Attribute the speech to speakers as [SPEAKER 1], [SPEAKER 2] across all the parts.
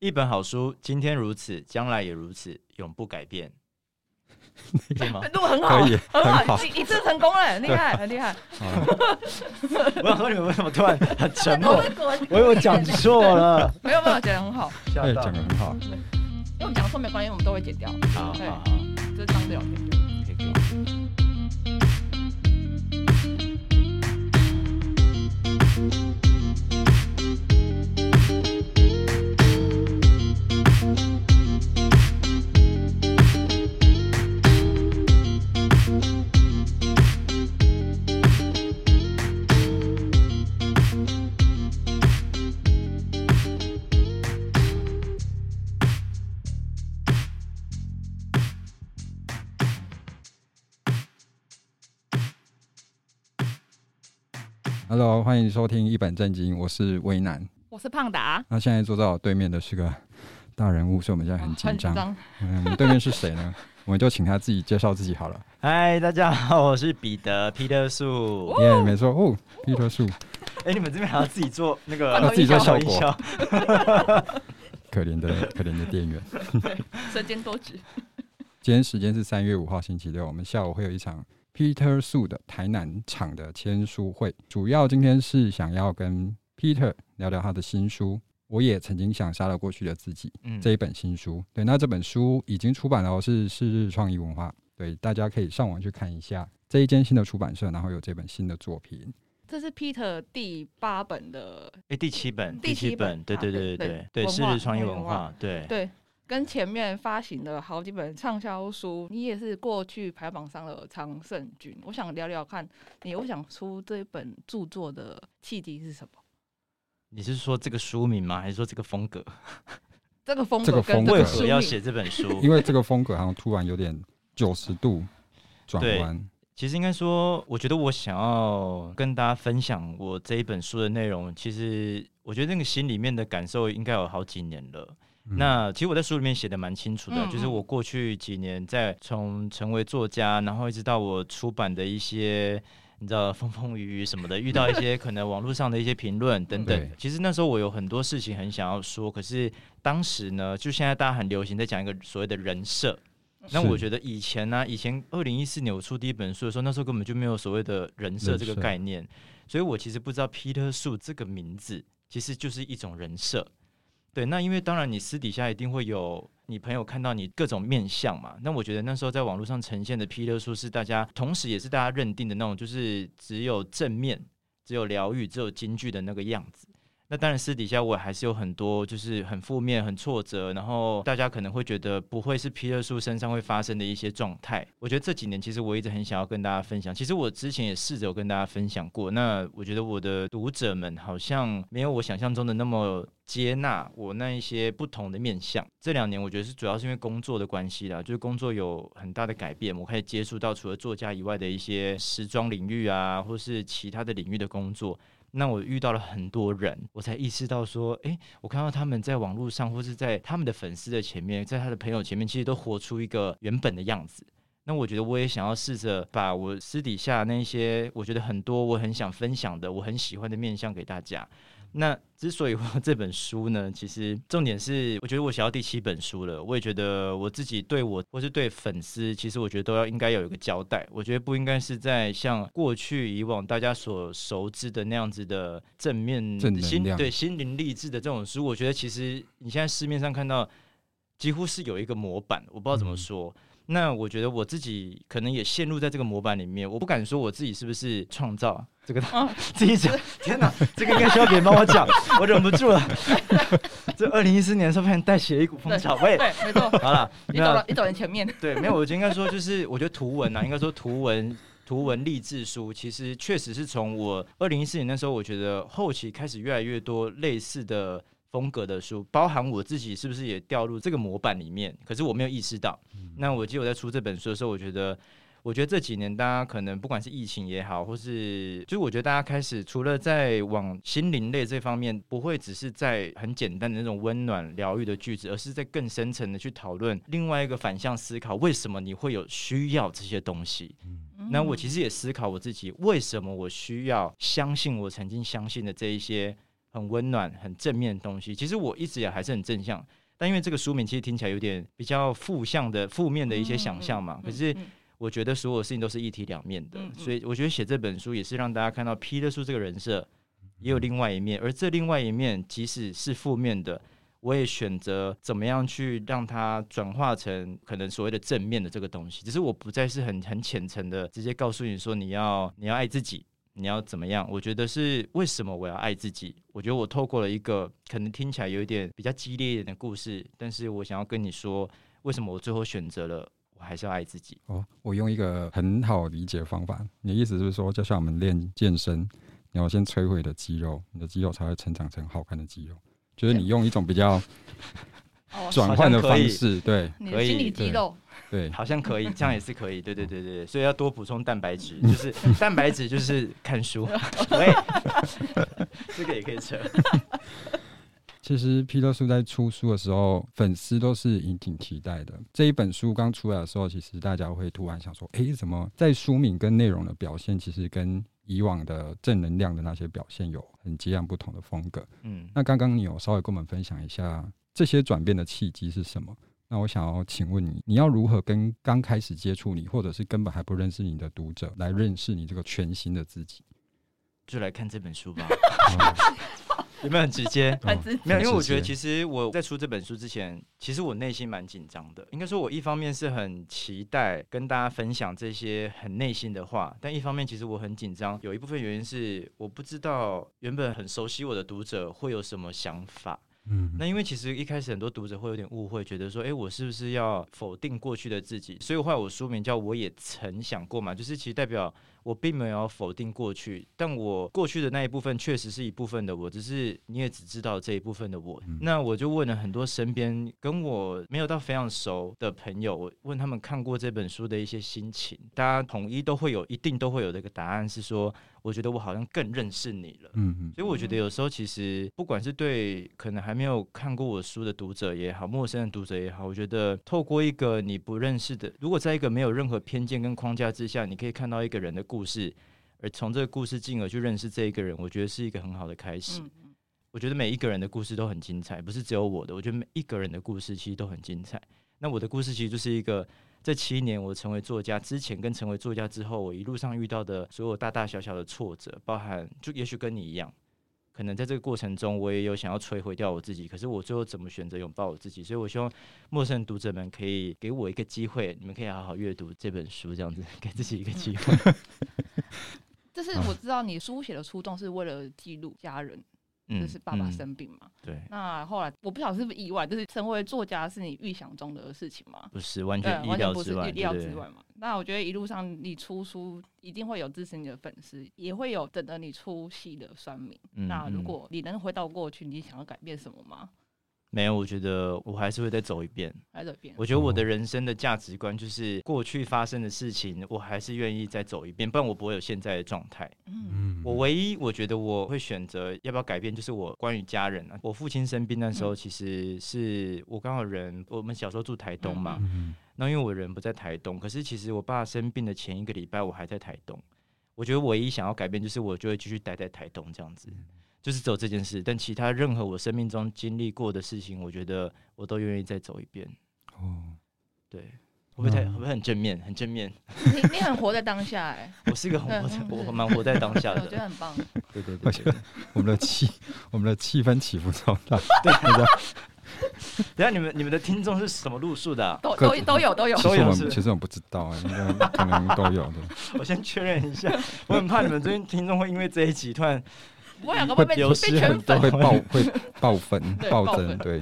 [SPEAKER 1] 一本好书，今天如此，将来也如此，永不改变。对吗？
[SPEAKER 2] 录很好，
[SPEAKER 3] 很好，
[SPEAKER 2] 一次成功了，很厉害，很厉害。
[SPEAKER 1] 我想说你们为什么突然很沉默？我以为讲错了。
[SPEAKER 2] 没有没有，讲得很好。
[SPEAKER 3] 对，讲的很好。
[SPEAKER 2] 因为我们讲错没关系，我们都会剪掉。
[SPEAKER 1] 好好好，
[SPEAKER 2] 这是当聊天。
[SPEAKER 3] Hello，欢迎收听一本正经，我是威南，
[SPEAKER 2] 我是胖达。
[SPEAKER 3] 那现在坐在我对面的是个大人物，所以我们现在很紧张。哦、嗯，我们对面是谁呢？我们就请他自己介绍自己好了。
[SPEAKER 1] 嗨，大家好，我是彼得 Peter 树。
[SPEAKER 3] 耶、yeah，没错哦，Peter 树。
[SPEAKER 1] 哎，你们这边还要自己做那个，
[SPEAKER 3] 要自己做效果。可怜的可怜的店员，
[SPEAKER 2] 身兼多职。
[SPEAKER 3] 今天时间是三月五号星期六，我们下午会有一场。Peter 树的台南场的签书会，主要今天是想要跟 Peter 聊聊他的新书。我也曾经想杀了过去的自己，嗯，这一本新书。对，那这本书已经出版了，是是日创意文化。对，大家可以上网去看一下这一间新的出版社，然后有这本新的作品。
[SPEAKER 2] 这是 Peter 第八本的，
[SPEAKER 1] 哎、欸，第七本，第七本，对对对对对对，是日创意文化，对
[SPEAKER 2] 对。跟前面发行的好几本畅销书，你也是过去排行榜上的常胜军。我想聊聊看，你我想出这本著作的契机是什么？
[SPEAKER 1] 你是说这个书名吗？还是说这个风格？
[SPEAKER 2] 这个风格跟
[SPEAKER 1] 为何要写这本书？
[SPEAKER 3] 因为这个风格好像突然有点九十度转弯。
[SPEAKER 1] 其实应该说，我觉得我想要跟大家分享我这一本书的内容。其实我觉得那个心里面的感受应该有好几年了。那其实我在书里面写的蛮清楚的，嗯，就是我过去几年在从成为作家，然后一直到我出版的一些，你知道风风雨雨什么的，遇到一些可能网络上的一些评论等等。其实那时候我有很多事情很想要说，可是当时呢，就现在大家很流行在讲一个所谓的人设。那我觉得以前呢，啊，以前二零一四年我出第一本书的时候，那时候根本就没有所谓的人设这个概念，所以我其实不知道 Peter 树这个名字其实就是一种人设。对，那因为当然你私底下一定会有你朋友看到你各种面相嘛。那我觉得那时候在网络上呈现的霹雳数是大家，同时也是大家认定的那种，就是只有正面、只有疗愈、只有京剧的那个样子。那当然，私底下我还是有很多，就是很负面、很挫折，然后大家可能会觉得不会是 Peter 树身上会发生的一些状态。我觉得这几年其实我一直很想要跟大家分享，其实我之前也试着有跟大家分享过。那我觉得我的读者们好像没有我想象中的那么接纳我那一些不同的面相。这两年我觉得是主要是因为工作的关系啦，就是工作有很大的改变，我可以接触到除了作家以外的一些时装领域啊，或是其他的领域的工作。那我遇到了很多人，我才意识到说，诶，我看到他们在网络上，或是在他们的粉丝的前面，在他的朋友前面，其实都活出一个原本的样子。那我觉得我也想要试着把我私底下那些我觉得很多我很想分享的，我很喜欢的面相给大家。那之所以我这本书呢，其实重点是，我觉得我写到第七本书了，我也觉得我自己对我或是对粉丝，其实我觉得都要应该有一个交代。我觉得不应该是在像过去以往大家所熟知的那样子的正面心对心灵励志的这种书。我觉得其实你现在市面上看到几乎是有一个模板，我不知道怎么说。嗯那我觉得我自己可能也陷入在这个模板里面，我不敢说我自己是不是创造这个，哦、自己讲。天哪，这个应该需要别人帮我讲，我忍不住了。这二零一四年的时候，发现带起了一股风潮。喂，
[SPEAKER 2] 对，没错。
[SPEAKER 1] 好了，
[SPEAKER 2] 你走了，你走在前面。
[SPEAKER 1] 对，没有，我就应该说，就是我觉得图文啊，应该说图文图文励志书，其实确实是从我二零一四年那时候，我觉得后期开始越来越多类似的。风格的书，包含我自己是不是也掉入这个模板里面？可是我没有意识到。嗯、那我记得我在出这本书的时候，我觉得，我觉得这几年大家可能不管是疫情也好，或是就是我觉得大家开始除了在往心灵类这方面，不会只是在很简单的那种温暖疗愈的句子，而是在更深层的去讨论另外一个反向思考，为什么你会有需要这些东西？嗯、那我其实也思考我自己，为什么我需要相信我曾经相信的这一些。很温暖、很正面的东西。其实我一直也还是很正向，但因为这个书名其实听起来有点比较负向的、负面的一些想象嘛。可是我觉得所有事情都是一体两面的，所以我觉得写这本书也是让大家看到彼得苏这个人设也有另外一面，而这另外一面即使是负面的。我也选择怎么样去让它转化成可能所谓的正面的这个东西，只是我不再是很很浅层的直接告诉你说你要你要爱自己，你要怎么样？我觉得是为什么我要爱自己？我觉得我透过了一个可能听起来有一点比较激烈一点的故事，但是我想要跟你说，为什么我最后选择了我还是要爱自己？
[SPEAKER 3] 哦，我用一个很好理解的方法，你的意思是说，就像我们练健身，你要先摧毁你的肌肉，你的肌肉才会成长成好看的肌肉。就是你用一种比较转换的方式，对，
[SPEAKER 2] 可以，心理肌肉，
[SPEAKER 3] 对，
[SPEAKER 1] 好像可以，这样也是可以，对对对对，所以要多补充蛋白质，就是蛋白质就是看书，对，这个也可以扯。
[SPEAKER 3] 其实皮特叔在出书的时候，粉丝都是引挺期待的。这一本书刚出来的时候，其实大家会突然想说，诶，怎么在书名跟内容的表现，其实跟以往的正能量的那些表现有很截然不同的风格。嗯，那刚刚你有稍微跟我们分享一下这些转变的契机是什么？那我想要请问你，你要如何跟刚开始接触你，或者是根本还不认识你的读者来认识你这个全新的自己？
[SPEAKER 1] 就来看这本书吧。有没有很直接？
[SPEAKER 2] 很直接。
[SPEAKER 1] 没有，因为我觉得其实我在出这本书之前，其实我内心蛮紧张的。应该说，我一方面是很期待跟大家分享这些很内心的话，但一方面其实我很紧张。有一部分原因是我不知道原本很熟悉我的读者会有什么想法。嗯，那因为其实一开始很多读者会有点误会，觉得说，哎，我是不是要否定过去的自己？所以后来我书名叫我也曾想过嘛，就是其实代表。我并没有否定过去，但我过去的那一部分确实是一部分的我，只是你也只知道这一部分的我。嗯、那我就问了很多身边跟我没有到非常熟的朋友，我问他们看过这本书的一些心情，大家统一都会有，一定都会有这个答案是说，我觉得我好像更认识你了。嗯嗯。所以我觉得有时候其实不管是对可能还没有看过我书的读者也好，陌生的读者也好，我觉得透过一个你不认识的，如果在一个没有任何偏见跟框架之下，你可以看到一个人的。故事，而从这个故事进而去认识这一个人，我觉得是一个很好的开始。我觉得每一个人的故事都很精彩，不是只有我的。我觉得每一个人的故事其实都很精彩。那我的故事其实就是一个，这七年我成为作家之前跟成为作家之后，我一路上遇到的所有大大小小的挫折，包含就也许跟你一样。可能在这个过程中，我也有想要摧毁掉我自己，可是我最后怎么选择拥抱我自己？所以我希望陌生读者们可以给我一个机会，你们可以好好阅读这本书，这样子 给自己一个机会。
[SPEAKER 2] 这是我知道你书写的初衷是为了记录家人。就是爸爸生病嘛，
[SPEAKER 1] 对。
[SPEAKER 2] 那后来我不晓得是不是意外，就是成为作家是你预想中的事情吗？
[SPEAKER 1] 不是，完全意料之外，
[SPEAKER 2] 意料之外嘛。那我觉得一路上你出书，一定会有支持你的粉丝，也会有等着你出戏的酸民。嗯、那如果你能回到过去，你想要改变什么吗？
[SPEAKER 1] 没有，我觉得我还是会再走一遍。
[SPEAKER 2] 再走一遍。
[SPEAKER 1] 我觉得我的人生的价值观就是过去发生的事情，我还是愿意再走一遍，不然我不会有现在的状态。嗯，我唯一我觉得我会选择要不要改变，就是我关于家人啊。我父亲生病那时候，其实是我刚好人，我们小时候住台东嘛。嗯。那因为我人不在台东，可是其实我爸生病的前一个礼拜，我还在台东。我觉得唯一想要改变，就是我就会继续待在台东这样子。就是走这件事，但其他任何我生命中经历过的事情，我觉得我都愿意再走一遍。哦，对，会不会太会不会很正面？很正面。
[SPEAKER 2] 你你很活在当下哎。
[SPEAKER 1] 我是一个很活在，我蛮活在当下的。
[SPEAKER 2] 我觉得很棒。
[SPEAKER 1] 对对对，对，
[SPEAKER 3] 我们的气，我们的气氛起伏超大。
[SPEAKER 1] 对。等下你们你们的听众是什么路数的？
[SPEAKER 2] 都都都有都有。
[SPEAKER 3] 其实我们其实我不知道哎，应该可能都有的。
[SPEAKER 1] 我先确认一下，我很怕你们最近听众会因为这一集突然。
[SPEAKER 2] 我两个会被被圈粉，
[SPEAKER 3] 会爆 会爆粉爆增，对。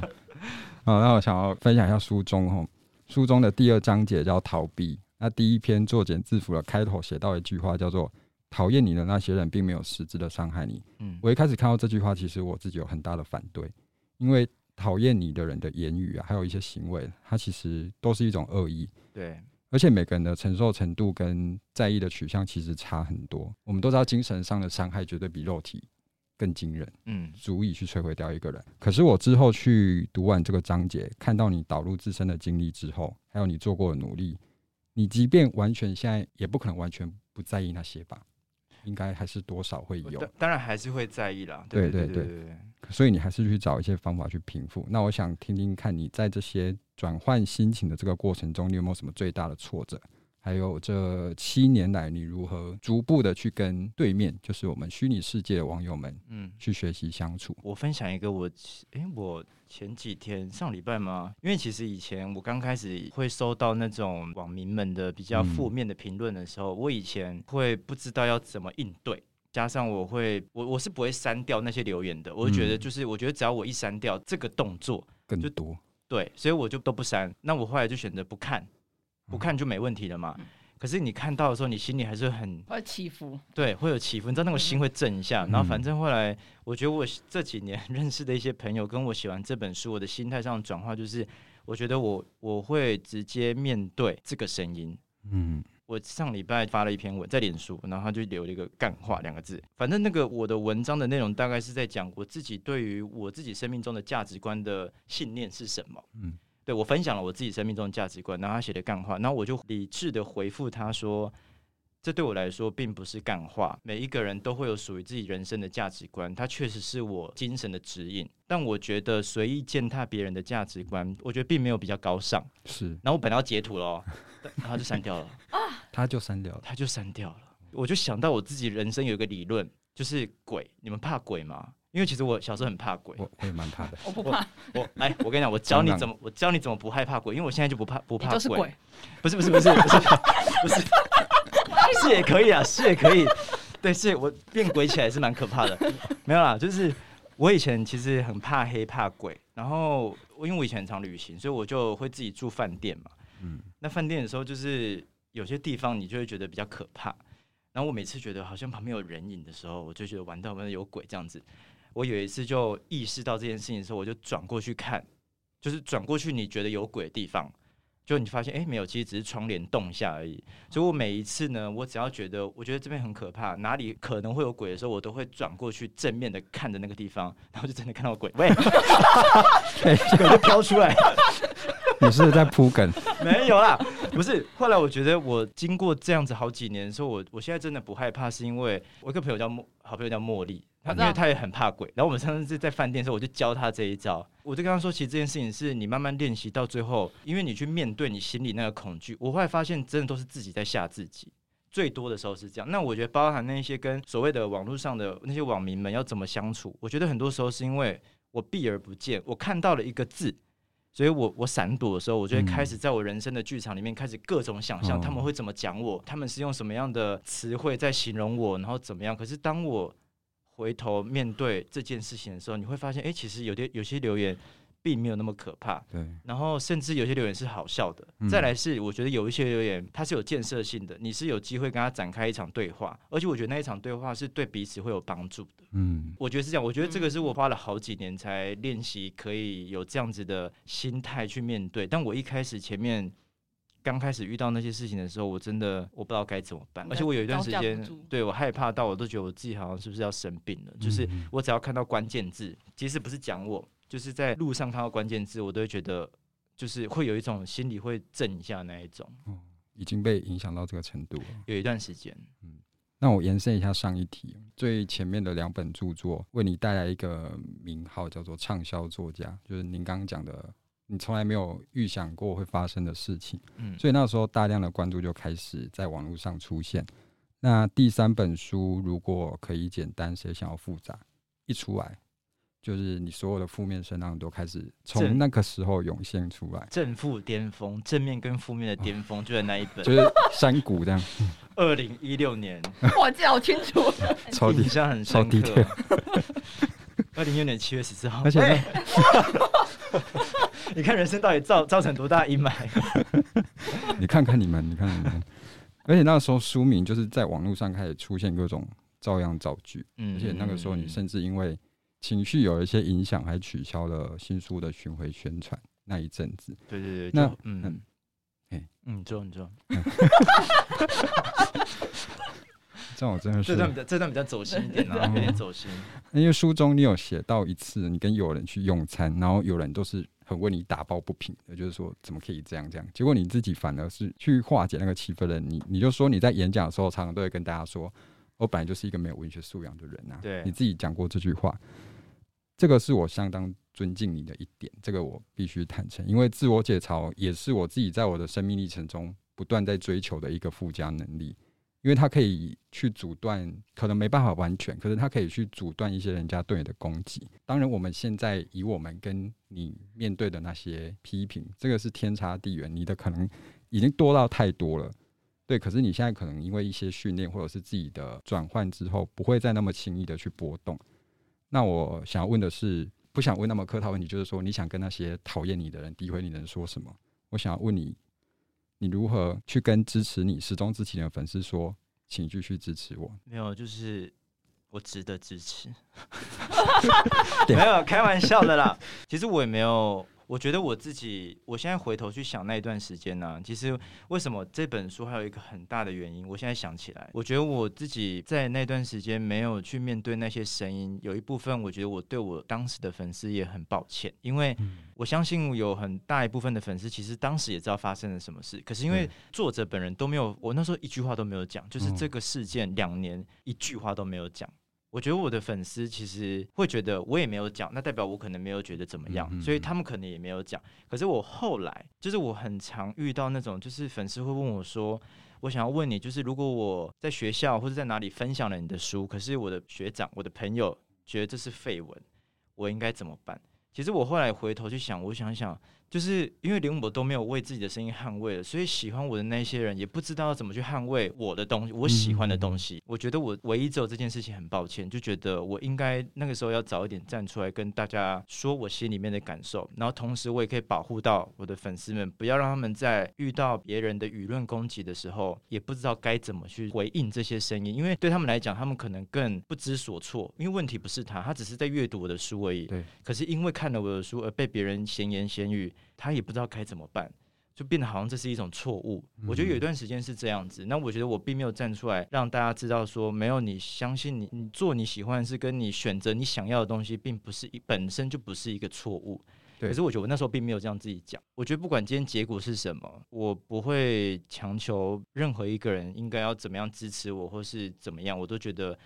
[SPEAKER 3] 啊，那我想要分享一下书中哈，书中的第二章节叫逃避。那第一篇作茧自缚的开头写到一句话，叫做“讨厌你的那些人，并没有实质的伤害你。”嗯，我一开始看到这句话，其实我自己有很大的反对，因为讨厌你的人的言语啊，还有一些行为，它其实都是一种恶意。
[SPEAKER 1] 对。
[SPEAKER 3] 而且每个人的承受程度跟在意的取向其实差很多。我们都知道，精神上的伤害绝对比肉体。更惊人，嗯，足以去摧毁掉一个人。可是我之后去读完这个章节，看到你导入自身的经历之后，还有你做过的努力，你即便完全现在也不可能完全不在意那些吧？应该还是多少会有。
[SPEAKER 1] 当然还是会在意啦。
[SPEAKER 3] 对对对对。所以你还是去找一些方法去平复。那我想听听看你在这些转换心情的这个过程中，你有没有什么最大的挫折？还有这七年来，你如何逐步的去跟对面，就是我们虚拟世界的网友们，嗯，去学习相处？
[SPEAKER 1] 我分享一个我，诶、欸，我前几天上礼拜吗？因为其实以前我刚开始会收到那种网民们的比较负面的评论的时候，嗯、我以前会不知道要怎么应对，加上我会，我我是不会删掉那些留言的。我会觉得就是，我觉得只要我一删掉这个动作，
[SPEAKER 3] 更多，
[SPEAKER 1] 对，所以我就都不删。那我后来就选择不看。不看就没问题了嘛？可是你看到的时候，你心里还是很
[SPEAKER 2] 会起伏，
[SPEAKER 1] 对，会有起伏。你知道那个心会震一下。然后反正后来，我觉得我这几年认识的一些朋友，跟我写完这本书，我的心态上转化就是，我觉得我我会直接面对这个声音。嗯，我上礼拜发了一篇文在脸书，然后他就留了一个“干话”两个字。反正那个我的文章的内容大概是在讲我自己对于我自己生命中的价值观的信念是什么。嗯。对，我分享了我自己生命中的价值观，然后他写的干话，然后我就理智的回复他说：“这对我来说并不是干话，每一个人都会有属于自己人生的价值观，它确实是我精神的指引。但我觉得随意践踏别人的价值观，我觉得并没有比较高尚。”是，然后我本来要截图了，然后就删掉了啊，
[SPEAKER 3] 他就删掉了，
[SPEAKER 1] 他就删掉了。我就想到我自己人生有一个理论，就是鬼，你们怕鬼吗？因为其实我小时候很怕鬼，
[SPEAKER 3] 我我也蛮怕的。
[SPEAKER 2] 我不怕。
[SPEAKER 1] 我来，我跟你讲，我教你怎么，我教你怎么不害怕鬼。因为我现在就不怕不怕鬼。
[SPEAKER 2] 是鬼。
[SPEAKER 1] 不是不是不是不是不是，是也可以啊，是也可以。对，是我变鬼起来是蛮可怕的。没有啦，就是我以前其实很怕黑怕鬼，然后因为我以前很常旅行，所以我就会自己住饭店嘛。嗯。那饭店的时候，就是有些地方你就会觉得比较可怕。然后我每次觉得好像旁边有人影的时候，我就觉得完蛋，外面有鬼这样子。我有一次就意识到这件事情的时候，我就转过去看，就是转过去你觉得有鬼的地方，就你发现哎、欸、没有，其实只是窗帘动一下而已。所以我每一次呢，我只要觉得我觉得这边很可怕，哪里可能会有鬼的时候，我都会转过去正面的看着那个地方，然后就真的看到鬼，喂，鬼就飘出来。
[SPEAKER 3] 你是在铺梗？
[SPEAKER 1] 没有啦，不是。后来我觉得我经过这样子好几年的时候，我我现在真的不害怕，是因为我一个朋友叫莫，好朋友叫茉莉。因为他也很怕鬼，然后我们上次在饭店的时候，我就教他这一招。我就跟他说，其实这件事情是你慢慢练习到最后，因为你去面对你心里那个恐惧。我后来发现，真的都是自己在吓自己，最多的时候是这样。那我觉得，包含那些跟所谓的网络上的那些网民们要怎么相处，我觉得很多时候是因为我避而不见，我看到了一个字，所以我我闪躲的时候，我就会开始在我人生的剧场里面开始各种想象他们会怎么讲我，他们是用什么样的词汇在形容我，然后怎么样。可是当我回头面对这件事情的时候，你会发现，哎、欸，其实有些有些留言并没有那么可怕。对。然后，甚至有些留言是好笑的。嗯、再来是，我觉得有一些留言它是有建设性的，你是有机会跟他展开一场对话，而且我觉得那一场对话是对彼此会有帮助的。嗯。我觉得是这样。我觉得这个是我花了好几年才练习，可以有这样子的心态去面对。但我一开始前面。刚开始遇到那些事情的时候，我真的我不知道该怎么办，而且我有一段时间，对我害怕到我都觉得我自己好像是不是要生病了。就是我只要看到关键字，即使不是讲我，就是在路上看到关键字，我都会觉得就是会有一种心里会震一下那一种。
[SPEAKER 3] 哦，已经被影响到这个程度了。
[SPEAKER 1] 有一段时间，
[SPEAKER 3] 嗯，那我延伸一下上一题，最前面的两本著作为你带来一个名号，叫做畅销作家，就是您刚刚讲的。你从来没有预想过会发生的事情，嗯，所以那时候大量的关注就开始在网络上出现。那第三本书如果可以简单，谁想要复杂？一出来，就是你所有的负面声浪都开始从那个时候涌现出来。
[SPEAKER 1] 正负巅峰，正面跟负面的巅峰就在那一本，
[SPEAKER 3] 就是山谷这样。
[SPEAKER 1] 二零一六年，
[SPEAKER 2] 哇，记得好清楚，
[SPEAKER 3] 超
[SPEAKER 1] 底下很深刻。二零一六年七月十四号，而且。欸你看人生到底造造成多大阴霾？
[SPEAKER 3] 你看看你们，你看你们，而且那个时候书名就是在网络上开始出现各种照样造句，嗯，而且那个时候你甚至因为情绪有一些影响，还取消了新书的巡回宣传那一阵子。
[SPEAKER 1] 对对对，
[SPEAKER 3] 那
[SPEAKER 1] 嗯嗯，哎嗯，做你做，
[SPEAKER 3] 这样我真的是
[SPEAKER 1] 这段比较这段比较走心一点啊，有点走心。
[SPEAKER 3] 因为书中你有写到一次，你跟友人去用餐，然后友人都是。很为你打抱不平的，就是说怎么可以这样这样？结果你自己反而是去化解那个气氛的。你你就说你在演讲的时候，常常都会跟大家说，我本来就是一个没有文学素养的人啊。
[SPEAKER 1] 对，
[SPEAKER 3] 你自己讲过这句话，这个是我相当尊敬你的一点，这个我必须坦诚，因为自我解嘲也是我自己在我的生命历程中不断在追求的一个附加能力。因为他可以去阻断，可能没办法完全，可是他可以去阻断一些人家对你的攻击。当然，我们现在以我们跟你面对的那些批评，这个是天差地远，你的可能已经多到太多了。对，可是你现在可能因为一些训练或者是自己的转换之后，不会再那么轻易的去波动。那我想要问的是，不想问那么客套问题，就是说你想跟那些讨厌你的人、诋毁你的人说什么？我想要问你。你如何去跟支持你、始终支持你的粉丝说，请继续支持我？
[SPEAKER 1] 没有，就是我值得支持。没有，开玩笑的啦。其实我也没有。我觉得我自己，我现在回头去想那一段时间呢、啊，其实为什么这本书还有一个很大的原因，我现在想起来，我觉得我自己在那段时间没有去面对那些声音，有一部分我觉得我对我当时的粉丝也很抱歉，因为我相信有很大一部分的粉丝其实当时也知道发生了什么事，可是因为作者本人都没有，我那时候一句话都没有讲，就是这个事件两年一句话都没有讲。我觉得我的粉丝其实会觉得我也没有讲，那代表我可能没有觉得怎么样，所以他们可能也没有讲。可是我后来就是我很常遇到那种，就是粉丝会问我说：“我想要问你，就是如果我在学校或者在哪里分享了你的书，可是我的学长、我的朋友觉得这是废文，我应该怎么办？”其实我后来回头去想，我想想。就是因为连我都没有为自己的声音捍卫了，所以喜欢我的那些人也不知道怎么去捍卫我的东西，我喜欢的东西。我觉得我唯一只有这件事情很抱歉，就觉得我应该那个时候要早一点站出来跟大家说我心里面的感受，然后同时我也可以保护到我的粉丝们，不要让他们在遇到别人的舆论攻击的时候，也不知道该怎么去回应这些声音，因为对他们来讲，他们可能更不知所措，因为问题不是他，他只是在阅读我的书而已。对。可是因为看了我的书而被别人闲言闲语。他也不知道该怎么办，就变得好像这是一种错误。我觉得有一段时间是这样子。那我觉得我并没有站出来让大家知道说，没有你相信你，你做你喜欢的事，跟你选择你想要的东西，并不是一本身就不是一个错误。可是我觉得我那时候并没有这样自己讲。我觉得不管今天结果是什么，我不会强求任何一个人应该要怎么样支持我，或是怎么样，我都觉得。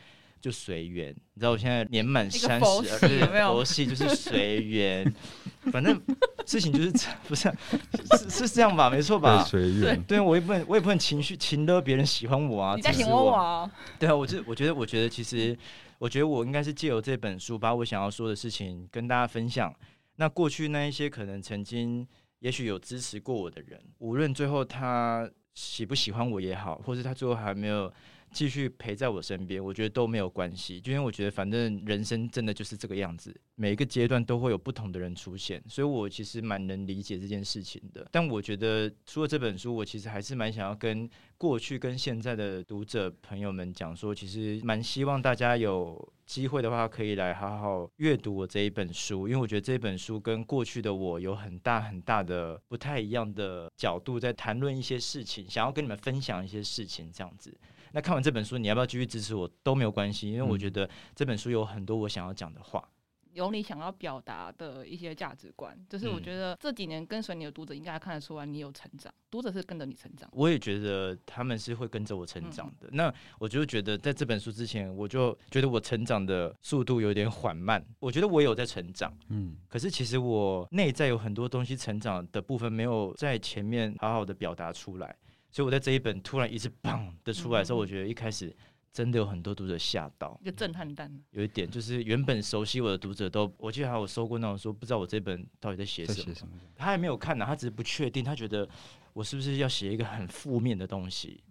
[SPEAKER 1] 就随缘，你知道我现在年满三十，对，佛系就是随缘，反正事情就是这，不是 是是这样吧？没错吧？随缘。对，我也不能，我也不能情绪情勒别人喜欢我啊，
[SPEAKER 2] 你在喜欢我啊？
[SPEAKER 1] 对啊，我就我觉得，我觉得其实，我觉得我应该是借由这本书，把我想要说的事情跟大家分享。那过去那一些可能曾经，也许有支持过我的人，无论最后他喜不喜欢我也好，或是他最后还没有。继续陪在我身边，我觉得都没有关系，因为我觉得反正人生真的就是这个样子，每一个阶段都会有不同的人出现，所以我其实蛮能理解这件事情的。但我觉得除了这本书，我其实还是蛮想要跟过去跟现在的读者朋友们讲说，其实蛮希望大家有机会的话，可以来好好阅读我这一本书，因为我觉得这本书跟过去的我有很大很大的不太一样的角度，在谈论一些事情，想要跟你们分享一些事情，这样子。那看完这本书，你要不要继续支持我都没有关系，因为我觉得这本书有很多我想要讲的话，
[SPEAKER 2] 有你想要表达的一些价值观，就是我觉得这几年跟随你的读者应该看得出来你有成长，读者是跟着你成长。
[SPEAKER 1] 我也觉得他们是会跟着我成长的。那我就觉得在这本书之前，我就觉得我成长的速度有点缓慢。我觉得我有在成长，嗯，可是其实我内在有很多东西成长的部分没有在前面好好的表达出来。所以我在这一本突然一次砰的出来的时候，我觉得一开始真的有很多读者吓到，
[SPEAKER 2] 一个震撼弹。
[SPEAKER 1] 有一点就是原本熟悉我的读者都，我记得还有收过那种说不知道我这本到底在写什么，他还没有看呢，他只是不确定，他觉得我是不是要写一个很负面的东西，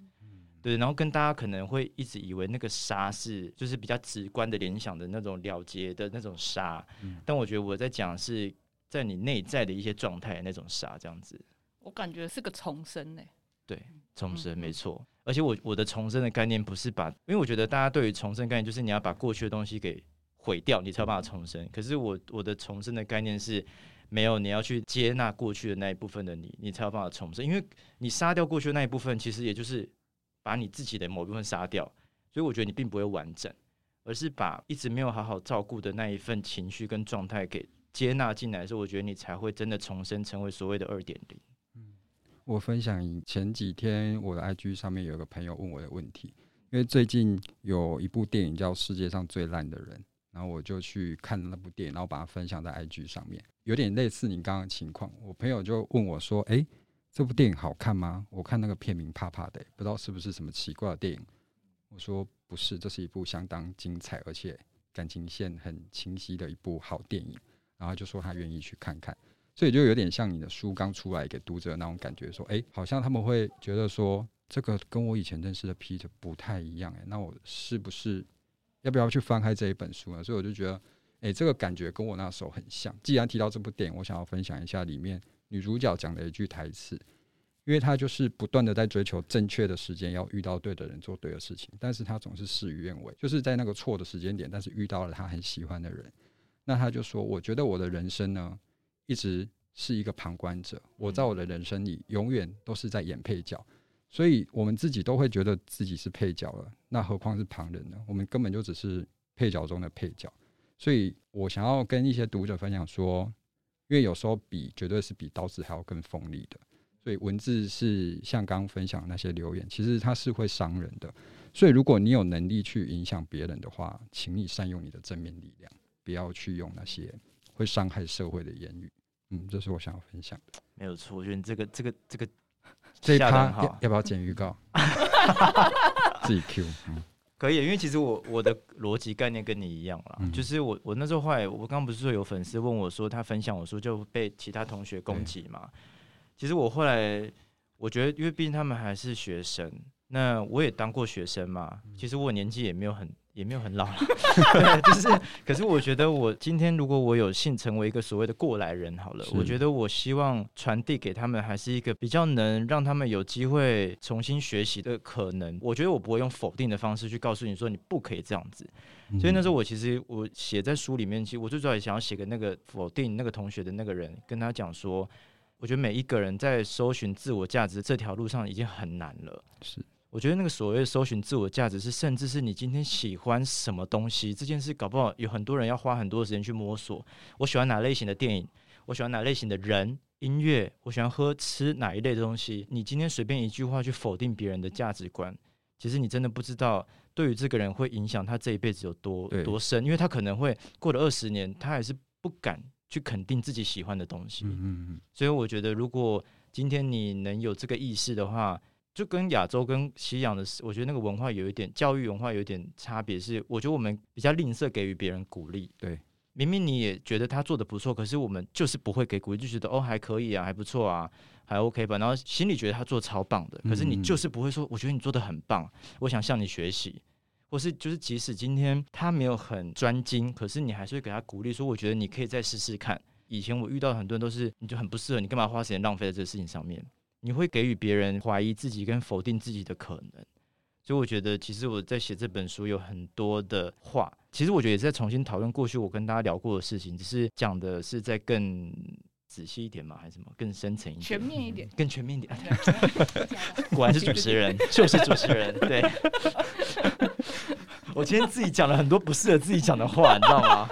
[SPEAKER 1] 对，然后跟大家可能会一直以为那个杀是就是比较直观的联想的那种了结的那种杀，但我觉得我在讲是在你内在的一些状态那种杀这样子，
[SPEAKER 2] 我感觉是个重生呢。
[SPEAKER 1] 对，重生没错，而且我我的重生的概念不是把，因为我觉得大家对于重生概念就是你要把过去的东西给毁掉，你才有办法重生。可是我我的重生的概念是没有，你要去接纳过去的那一部分的你，你才有办法重生。因为你杀掉过去的那一部分，其实也就是把你自己的某部分杀掉，所以我觉得你并不会完整，而是把一直没有好好照顾的那一份情绪跟状态给接纳进来的时候，我觉得你才会真的重生，成为所谓的二点零。
[SPEAKER 3] 我分享前几天我的 IG 上面有一个朋友问我的问题，因为最近有一部电影叫《世界上最烂的人》，然后我就去看那部电影，然后把它分享在 IG 上面，有点类似你刚刚的情况。我朋友就问我说：“诶，这部电影好看吗？”我看那个片名怕怕的，不知道是不是什么奇怪的电影。我说：“不是，这是一部相当精彩而且感情线很清晰的一部好电影。”然后就说他愿意去看看。所以就有点像你的书刚出来给读者那种感觉，说，哎，好像他们会觉得说，这个跟我以前认识的 Peter 不太一样，哎，那我是不是要不要去翻开这一本书呢？所以我就觉得，哎，这个感觉跟我那时候很像。既然提到这部电影，我想要分享一下里面女主角讲的一句台词，因为她就是不断的在追求正确的时间，要遇到对的人，做对的事情，但是她总是事与愿违，就是在那个错的时间点，但是遇到了她很喜欢的人，那她就说，我觉得我的人生呢。一直是一个旁观者，我在我的人生里永远都是在演配角，所以我们自己都会觉得自己是配角了，那何况是旁人呢？我们根本就只是配角中的配角。所以我想要跟一些读者分享说，因为有时候笔绝对是比刀子还要更锋利的，所以文字是像刚刚分享那些留言，其实它是会伤人的。所以如果你有能力去影响别人的话，请你善用你的正面力量，不要去用那些会伤害社会的言语。嗯，这是我想要分享的。
[SPEAKER 1] 没有错，我觉得你这个这个这个
[SPEAKER 3] 这一趴要，要不要剪预告？自己 Q，嗯，
[SPEAKER 1] 可以，因为其实我我的逻辑概念跟你一样啦，
[SPEAKER 3] 嗯、
[SPEAKER 1] 就是我我那时候后来，我刚刚不是说有粉丝问我说他分享我说就被其他同学攻击嘛？其实我后来我觉得，因为毕竟他们还是学生，那我也当过学生嘛，其实我年纪也没有很。也没有很老了，对，就是。可是我觉得，我今天如果我有幸成为一个所谓的过来人，好了，我觉得我希望传递给他们，还是一个比较能让他们有机会重新学习的可能。我觉得我不会用否定的方式去告诉你说你不可以这样子。所以那时候我其实我写在书里面，其实我最主要也想要写给那个否定那个同学的那个人，跟他讲说，我觉得每一个人在搜寻自我价值这条路上已经很难了。
[SPEAKER 3] 是。
[SPEAKER 1] 我觉得那个所谓搜寻自我价值，是甚至是你今天喜欢什么东西这件事，搞不好有很多人要花很多时间去摸索。我喜欢哪类型的电影，我喜欢哪类型的人、音乐，我喜欢喝吃哪一类的东西。你今天随便一句话去否定别人的价值观，其实你真的不知道对于这个人会影响他这一辈子有多多深，因为他可能会过了二十年，他还是不敢去肯定自己喜欢的东西。所以我觉得，如果今天你能有这个意识的话，就跟亚洲跟西洋的，我觉得那个文化有一点教育文化有一点差别，是我觉得我们比较吝啬给予别人鼓励。
[SPEAKER 3] 对，
[SPEAKER 1] 明明你也觉得他做的不错，可是我们就是不会给鼓励，就觉得哦还可以啊，还不错啊，还 OK 吧。然后心里觉得他做超棒的，可是你就是不会说，我觉得你做的很棒，我想向你学习，或是就是即使今天他没有很专精，可是你还是会给他鼓励，说我觉得你可以再试试看。以前我遇到很多人都是，你就很不适合，你干嘛花时间浪费在这个事情上面？你会给予别人怀疑自己跟否定自己的可能，所以我觉得，其实我在写这本书有很多的话，其实我觉得也是在重新讨论过去我跟大家聊过的事情，只是讲的是在更仔细一点嘛，还是什么更深层一点、
[SPEAKER 2] 全面一点、
[SPEAKER 1] 更全面一点。果然是主持人，就是主持人。对，我今天自己讲了很多不适合自己讲的话，你知道吗？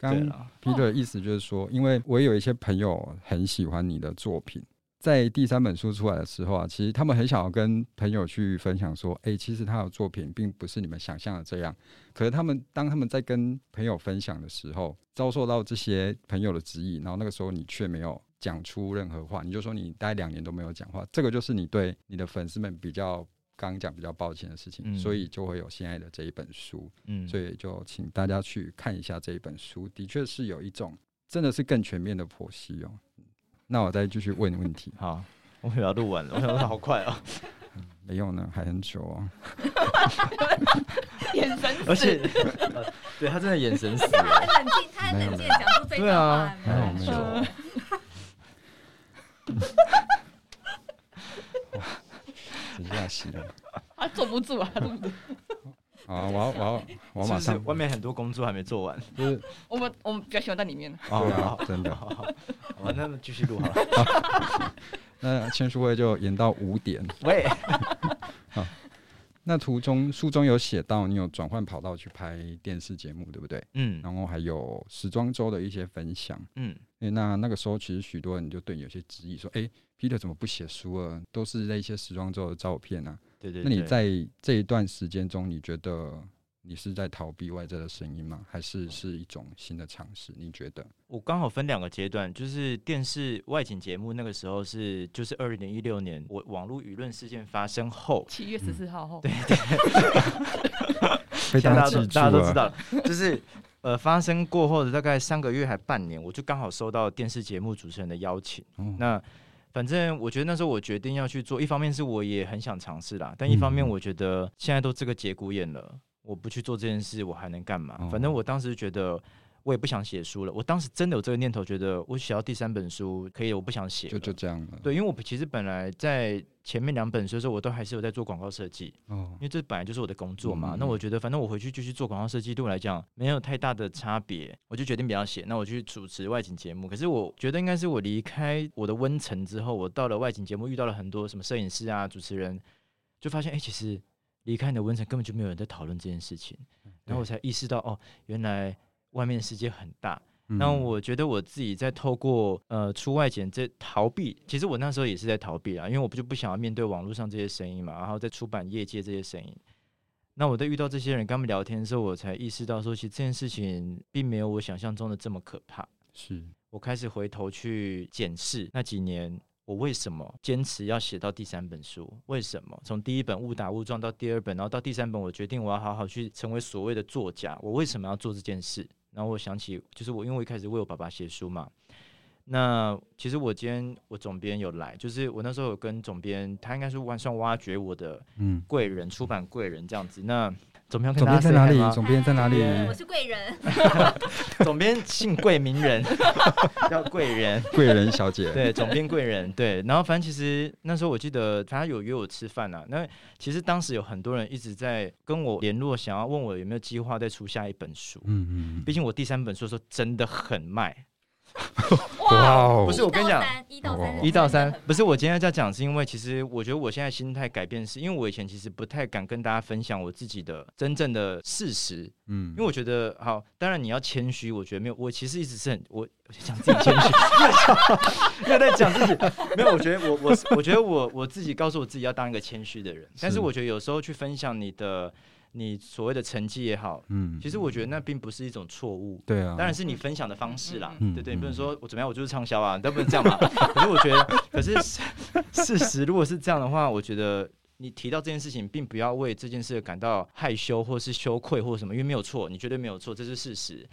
[SPEAKER 3] 刚 Peter 的意思就是说，因为我也有一些朋友很喜欢你的作品，在第三本书出来的时候啊，其实他们很想要跟朋友去分享说，哎，其实他的作品并不是你们想象的这样。可是他们当他们在跟朋友分享的时候，遭受到这些朋友的质疑，然后那个时候你却没有讲出任何话，你就说你待两年都没有讲话，这个就是你对你的粉丝们比较。刚讲比较抱歉的事情，嗯、所以就会有现在的这一本书，嗯，所以就请大家去看一下这一本书，的确是有一种真的是更全面的剖析哦。那我再继续问问题，
[SPEAKER 1] 好，我以为要录完了，我想说好快啊、哦。
[SPEAKER 3] 嗯，没有呢，还很久哦。
[SPEAKER 2] 眼神死，
[SPEAKER 1] 而且，呃、对他真的眼神死，
[SPEAKER 2] 他很冷静，他很冷静讲出这句话，
[SPEAKER 1] 对啊，
[SPEAKER 3] 没有没有。等下了，
[SPEAKER 2] 他坐不住啊，对不住。
[SPEAKER 3] 好，我要我要我马上。
[SPEAKER 1] 外面很多工作还没做完，
[SPEAKER 3] 就是
[SPEAKER 2] 我们我们比较喜欢在里面。
[SPEAKER 3] 啊，真的。
[SPEAKER 1] 好，好，那继续录好了。
[SPEAKER 3] 那签书会就延到五点。
[SPEAKER 1] 喂。
[SPEAKER 3] 好。那途中书中有写到，你有转换跑道去拍电视节目，对不对？嗯。然后还有时装周的一些分享。嗯。那那个时候，其实许多人就对你有些质疑，说：“哎，Peter 怎么不写书了？都是那些时装周的照片啊。”
[SPEAKER 1] 对对。
[SPEAKER 3] 那你在这一段时间中，你觉得你是在逃避外在的声音吗？还是是一种新的尝试？你觉得？
[SPEAKER 1] 我刚好分两个阶段，就是电视外景节目那个时候是，就是二零一六年我网络舆论事件发生后，
[SPEAKER 2] 七月十四号后，
[SPEAKER 1] 对 对。大家都大家都知道，就是呃发生过后的大概三个月还半年，我就刚好收到电视节目主持人的邀请。嗯、那反正我觉得那时候我决定要去做，一方面是我也很想尝试啦，但一方面我觉得现在都这个节骨眼了，我不去做这件事，我还能干嘛？反正我当时觉得。我也不想写书了。我当时真的有这个念头，觉得我写到第三本书可以，我不想写，
[SPEAKER 3] 就就这样了。
[SPEAKER 1] 对，因为我其实本来在前面两本书的时候，我都还是有在做广告设计。哦，因为这本来就是我的工作嘛。嗯、那我觉得，反正我回去继续做广告设计，对我来讲没有太大的差别。我就决定不要写，那我去主持外景节目。可是我觉得应该是我离开我的温层之后，我到了外景节目，遇到了很多什么摄影师啊、主持人，就发现哎、欸，其实离开你的温层根本就没有人在讨论这件事情。然后我才意识到，哦，原来外面的世界很大。那我觉得我自己在透过呃出外景这逃避，其实我那时候也是在逃避啊，因为我不就不想要面对网络上这些声音嘛，然后在出版业界这些声音。那我在遇到这些人跟他们聊天的时候，我才意识到说，其实这件事情并没有我想象中的这么可怕。
[SPEAKER 3] 是
[SPEAKER 1] 我开始回头去检视那几年我为什么坚持要写到第三本书，为什么从第一本误打误撞到第二本，然后到第三本，我决定我要好好去成为所谓的作家，我为什么要做这件事？然后我想起，就是我因为我一开始为我爸爸写书嘛，那其实我今天我总编有来，就是我那时候有跟总编，他应该是算算挖掘我的贵人，嗯、出版贵人这样子。那总编，总编
[SPEAKER 3] 在哪里？总编在哪里？
[SPEAKER 4] 我是贵人。
[SPEAKER 1] 总编姓贵，名人 叫贵人，
[SPEAKER 3] 贵人小姐。
[SPEAKER 1] 对，总编贵人。对，然后反正其实那时候我记得他有约我吃饭啊。那其实当时有很多人一直在跟我联络，想要问我有没有计划再出下一本书。嗯嗯。毕竟我第三本书的时候真的很卖。
[SPEAKER 4] 哇，wow,
[SPEAKER 1] 不是我跟你讲，
[SPEAKER 4] 一到三，
[SPEAKER 1] 一到三，不是我今天在讲，是因为其实我觉得我现在心态改变，是因为我以前其实不太敢跟大家分享我自己的真正的事实，嗯，因为我觉得好，当然你要谦虚，我觉得没有，我其实一直是很我 讲自己谦虚，没有在讲自己，没有，我觉得我我我觉得我我自己告诉我自己要当一个谦虚的人，但是。我觉得有时候去分享你的。你所谓的成绩也好，嗯，其实我觉得那并不是一种错误，
[SPEAKER 3] 对啊，
[SPEAKER 1] 当然是你分享的方式啦，嗯、对对，你不能说我怎么样，我就是畅销啊，都不能这样嘛。可是我觉得，可是事实如果是这样的话，我觉得你提到这件事情，并不要为这件事感到害羞或是羞愧或者什么，因为没有错，你绝对没有错，这是事实。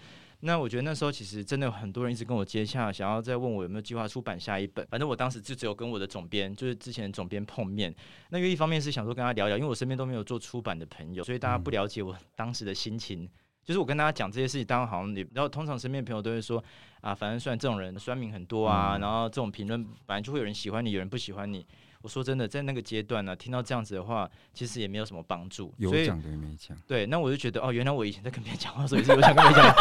[SPEAKER 1] 那我觉得那时候其实真的有很多人一直跟我接洽，想要再问我有没有计划出版下一本。反正我当时就只有跟我的总编，就是之前的总编碰面。那因为一方面是想说跟他聊聊，因为我身边都没有做出版的朋友，所以大家不了解我 当时的心情。就是我跟大家讲这些事情，当然好像你，然后通常身边朋友都会说啊，反正虽然这种人酸民很多啊，然后这种评论反正就会有人喜欢你，有人不喜欢你。我说真的，在那个阶段呢、啊，听到这样子的话，其实也没有什么帮助。
[SPEAKER 3] 有讲的没讲。
[SPEAKER 1] 对，那我就觉得哦，原来我以前在跟别人讲话的时候也是有讲跟没讲。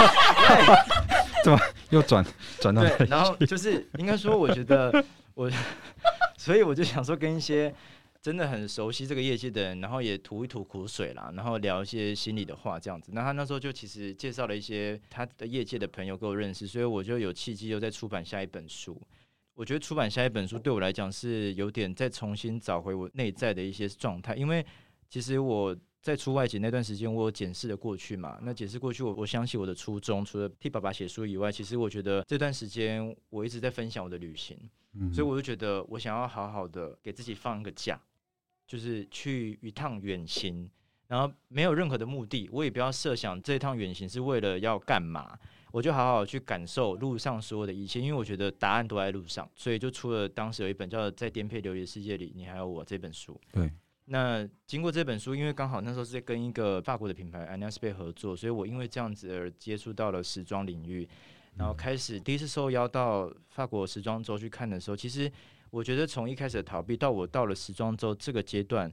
[SPEAKER 3] 怎么又转转到？
[SPEAKER 1] 对，然后就是应该说，我觉得我，所以我就想说，跟一些真的很熟悉这个业界的人，然后也吐一吐苦水啦，然后聊一些心里的话，这样子。那他那时候就其实介绍了一些他的业界的朋友给我认识，所以我就有契机又在出版下一本书。我觉得出版下一本书对我来讲是有点再重新找回我内在的一些状态，因为其实我在出外景那段时间，我有检视了过去嘛。那检视过去，我我想起我的初衷，除了替爸爸写书以外，其实我觉得这段时间我一直在分享我的旅行，嗯、所以我就觉得我想要好好的给自己放一个假，就是去一趟远行，然后没有任何的目的，我也不要设想这趟远行是为了要干嘛。我就好好去感受路上所有的一切，因为我觉得答案都在路上，所以就出了当时有一本叫《在颠沛流离的世界里，你还有我》这本书。
[SPEAKER 3] 对，
[SPEAKER 1] 那经过这本书，因为刚好那时候是在跟一个法国的品牌 Agnes B 合作，所以我因为这样子而接触到了时装领域，然后开始第一次受邀到法国时装周去看的时候，其实我觉得从一开始的逃避到我到了时装周这个阶段，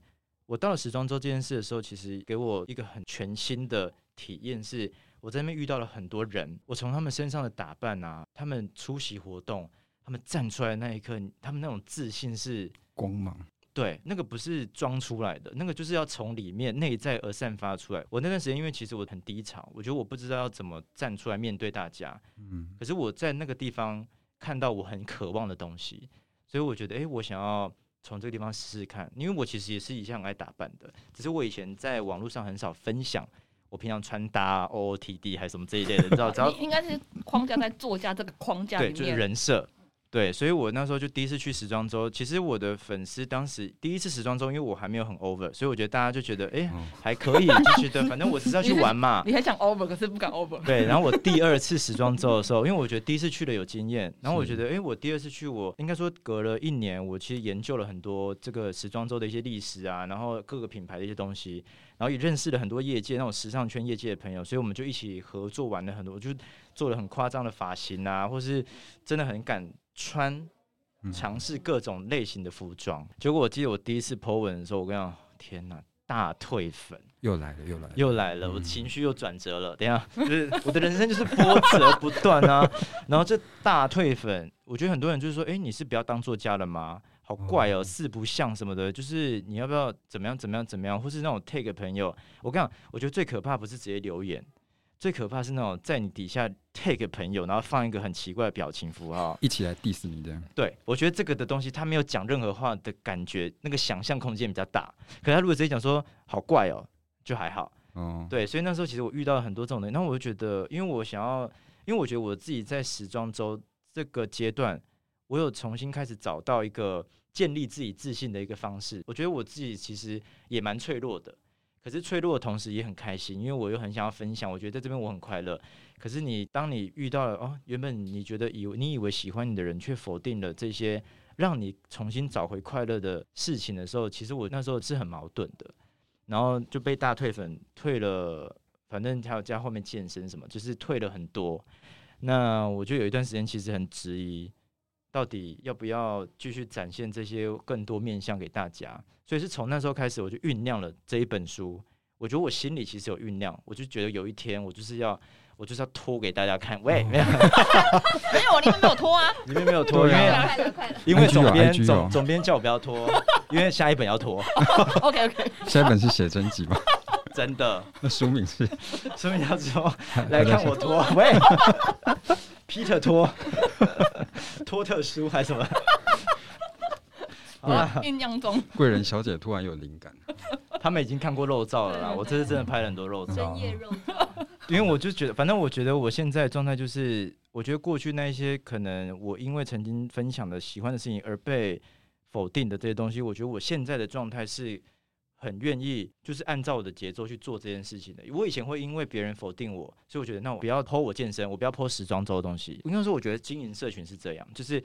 [SPEAKER 1] 我到了时装周这件事的时候，其实给我一个很全新的体验是。我在那边遇到了很多人，我从他们身上的打扮啊，他们出席活动，他们站出来的那一刻，他们那种自信是
[SPEAKER 3] 光芒，
[SPEAKER 1] 对，那个不是装出来的，那个就是要从里面内在而散发出来。我那段时间，因为其实我很低潮，我觉得我不知道要怎么站出来面对大家，嗯，可是我在那个地方看到我很渴望的东西，所以我觉得，诶，我想要从这个地方试试看，因为我其实也是一向很爱打扮的，只是我以前在网络上很少分享我平常穿搭 OOTD 还是什么这一类的，你知道？只要
[SPEAKER 2] 应该是框架在作家这个框架里面，
[SPEAKER 1] 对，就是人设。对，所以我那时候就第一次去时装周。其实我的粉丝当时第一次时装周，因为我还没有很 over，所以我觉得大家就觉得，哎，还可以，就觉得反正我只是要 去玩嘛。
[SPEAKER 2] 你还想 over，可是不敢 over。
[SPEAKER 1] 对，然后我第二次时装周的时候，因为我觉得第一次去了有经验，然后我觉得，哎，我第二次去，我应该说隔了一年，我其实研究了很多这个时装周的一些历史啊，然后各个品牌的一些东西，然后也认识了很多业界那种时尚圈业界的朋友，所以我们就一起合作玩了很多，就做了很夸张的发型啊，或是真的很敢穿。尝试各种类型的服装，结果我记得我第一次 po 文的时候，我跟你讲，天哪，大退粉，
[SPEAKER 3] 又来了，又来了，
[SPEAKER 1] 又来了，我情绪又转折了。等一下，就是我的人生就是波折不断啊。然后这大退粉，我觉得很多人就是说，哎，你是不要当作家了吗？好怪哦，四不像什么的，就是你要不要怎么样怎么样怎么样，或是那种 take 朋友。我跟你讲，我觉得最可怕不是直接留言。最可怕是那种在你底下 take 朋友，然后放一个很奇怪的表情符号，
[SPEAKER 3] 一起来 diss 你这样。
[SPEAKER 1] 对，我觉得这个的东西，他没有讲任何话的感觉，那个想象空间比较大。可是他如果直接讲说好怪哦，就还好。嗯，对，所以那时候其实我遇到了很多这种人，然后我就觉得，因为我想要，因为我觉得我自己在时装周这个阶段，我有重新开始找到一个建立自己自信的一个方式。我觉得我自己其实也蛮脆弱的。可是脆弱的同时也很开心，因为我又很想要分享。我觉得在这边我很快乐。可是你当你遇到了哦，原本你觉得以你以为喜欢你的人，却否定了这些让你重新找回快乐的事情的时候，其实我那时候是很矛盾的。然后就被大退粉，退了，反正还有加后面健身什么，就是退了很多。那我就有一段时间其实很质疑。到底要不要继续展现这些更多面向给大家？所以是从那时候开始，我就酝酿了这一本书。我觉得我心里其实有酝酿，我就觉得有一天我就是要，我就是要拖给大家看。喂，没有，没有，
[SPEAKER 2] 我里面没有拖啊，
[SPEAKER 1] 里面没有拖，因为因为总编总总编叫我不要拖，因为下一本要拖。
[SPEAKER 2] OK OK，
[SPEAKER 3] 下一本是写真集吗？
[SPEAKER 1] 真的，
[SPEAKER 3] 那书名是
[SPEAKER 1] 书名叫做 来看我脱。喂，Peter 脱。托特书还是什么？
[SPEAKER 2] 啊，酝酿中。
[SPEAKER 3] 贵人小姐突然有灵感，
[SPEAKER 1] 他们已经看过肉照了啦。我这次真的拍了很多肉照，
[SPEAKER 4] 深夜肉照。
[SPEAKER 1] 因为我就觉得，反正我觉得我现在状态就是，我觉得过去那一些可能我因为曾经分享的喜欢的事情而被否定的这些东西，我觉得我现在的状态是。很愿意，就是按照我的节奏去做这件事情的。我以前会因为别人否定我，所以我觉得那我不要 po 我健身，我不要 po 时装周的东西。应该说，我觉得经营社群是这样，就是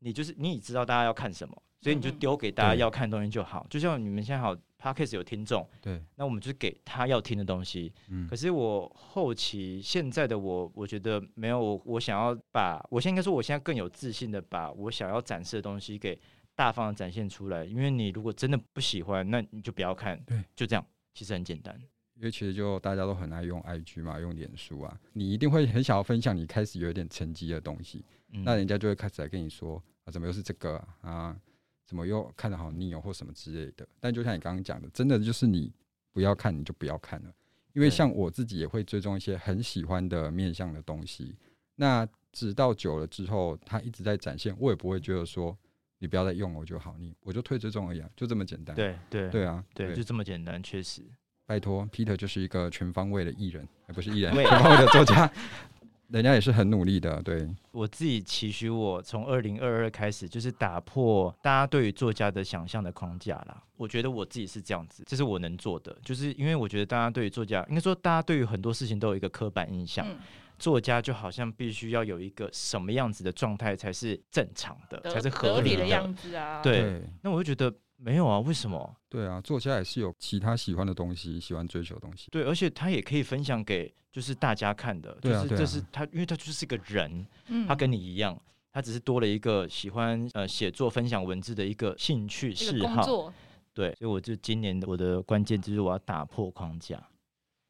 [SPEAKER 1] 你就是你也知道大家要看什么，所以你就丢给大家要看的东西就好。就像你们现在好 Podcast 有听众，
[SPEAKER 3] 对，
[SPEAKER 1] 那我们就给他要听的东西。嗯，可是我后期现在的我，我觉得没有我想要把，我现在应该说我现在更有自信的把我想要展示的东西给。大方的展现出来，因为你如果真的不喜欢，那你就不要看。对，就这样，其实很简单。
[SPEAKER 3] 因为其实就大家都很爱用 IG 嘛，用脸书啊，你一定会很想要分享你开始有点成绩的东西，嗯、那人家就会开始来跟你说啊，怎么又是这个啊？啊怎么又看的好腻哦，或什么之类的。但就像你刚刚讲的，真的就是你不要看，你就不要看了。因为像我自己也会追踪一些很喜欢的面向的东西，那直到久了之后，他一直在展现，我也不会觉得说。你不要再用我就好，你我就退追踪而已，啊，就这么简单。
[SPEAKER 1] 对对
[SPEAKER 3] 对啊，
[SPEAKER 1] 对，对就这么简单，确实。
[SPEAKER 3] 拜托，Peter 就是一个全方位的艺人，而不是艺人，全方位的作家，人家也是很努力的。对，
[SPEAKER 1] 我自己期许我从二零二二开始，就是打破大家对于作家的想象的框架啦。我觉得我自己是这样子，这是我能做的，就是因为我觉得大家对于作家，应该说大家对于很多事情都有一个刻板印象。嗯作家就好像必须要有一个什么样子的状态才是正常的，才是合理的，
[SPEAKER 2] 的样子啊。
[SPEAKER 1] 对，那我就觉得没有啊，为什么？
[SPEAKER 3] 对啊，作家也是有其他喜欢的东西，喜欢追求的东西。
[SPEAKER 1] 对，而且他也可以分享给就是大家看的，就是这是他，因为他就是个人，他跟你一样，他只是多了一个喜欢呃写作、分享文字的一个兴趣嗜好。对，所以我就今年我的关键就是我要打破框架，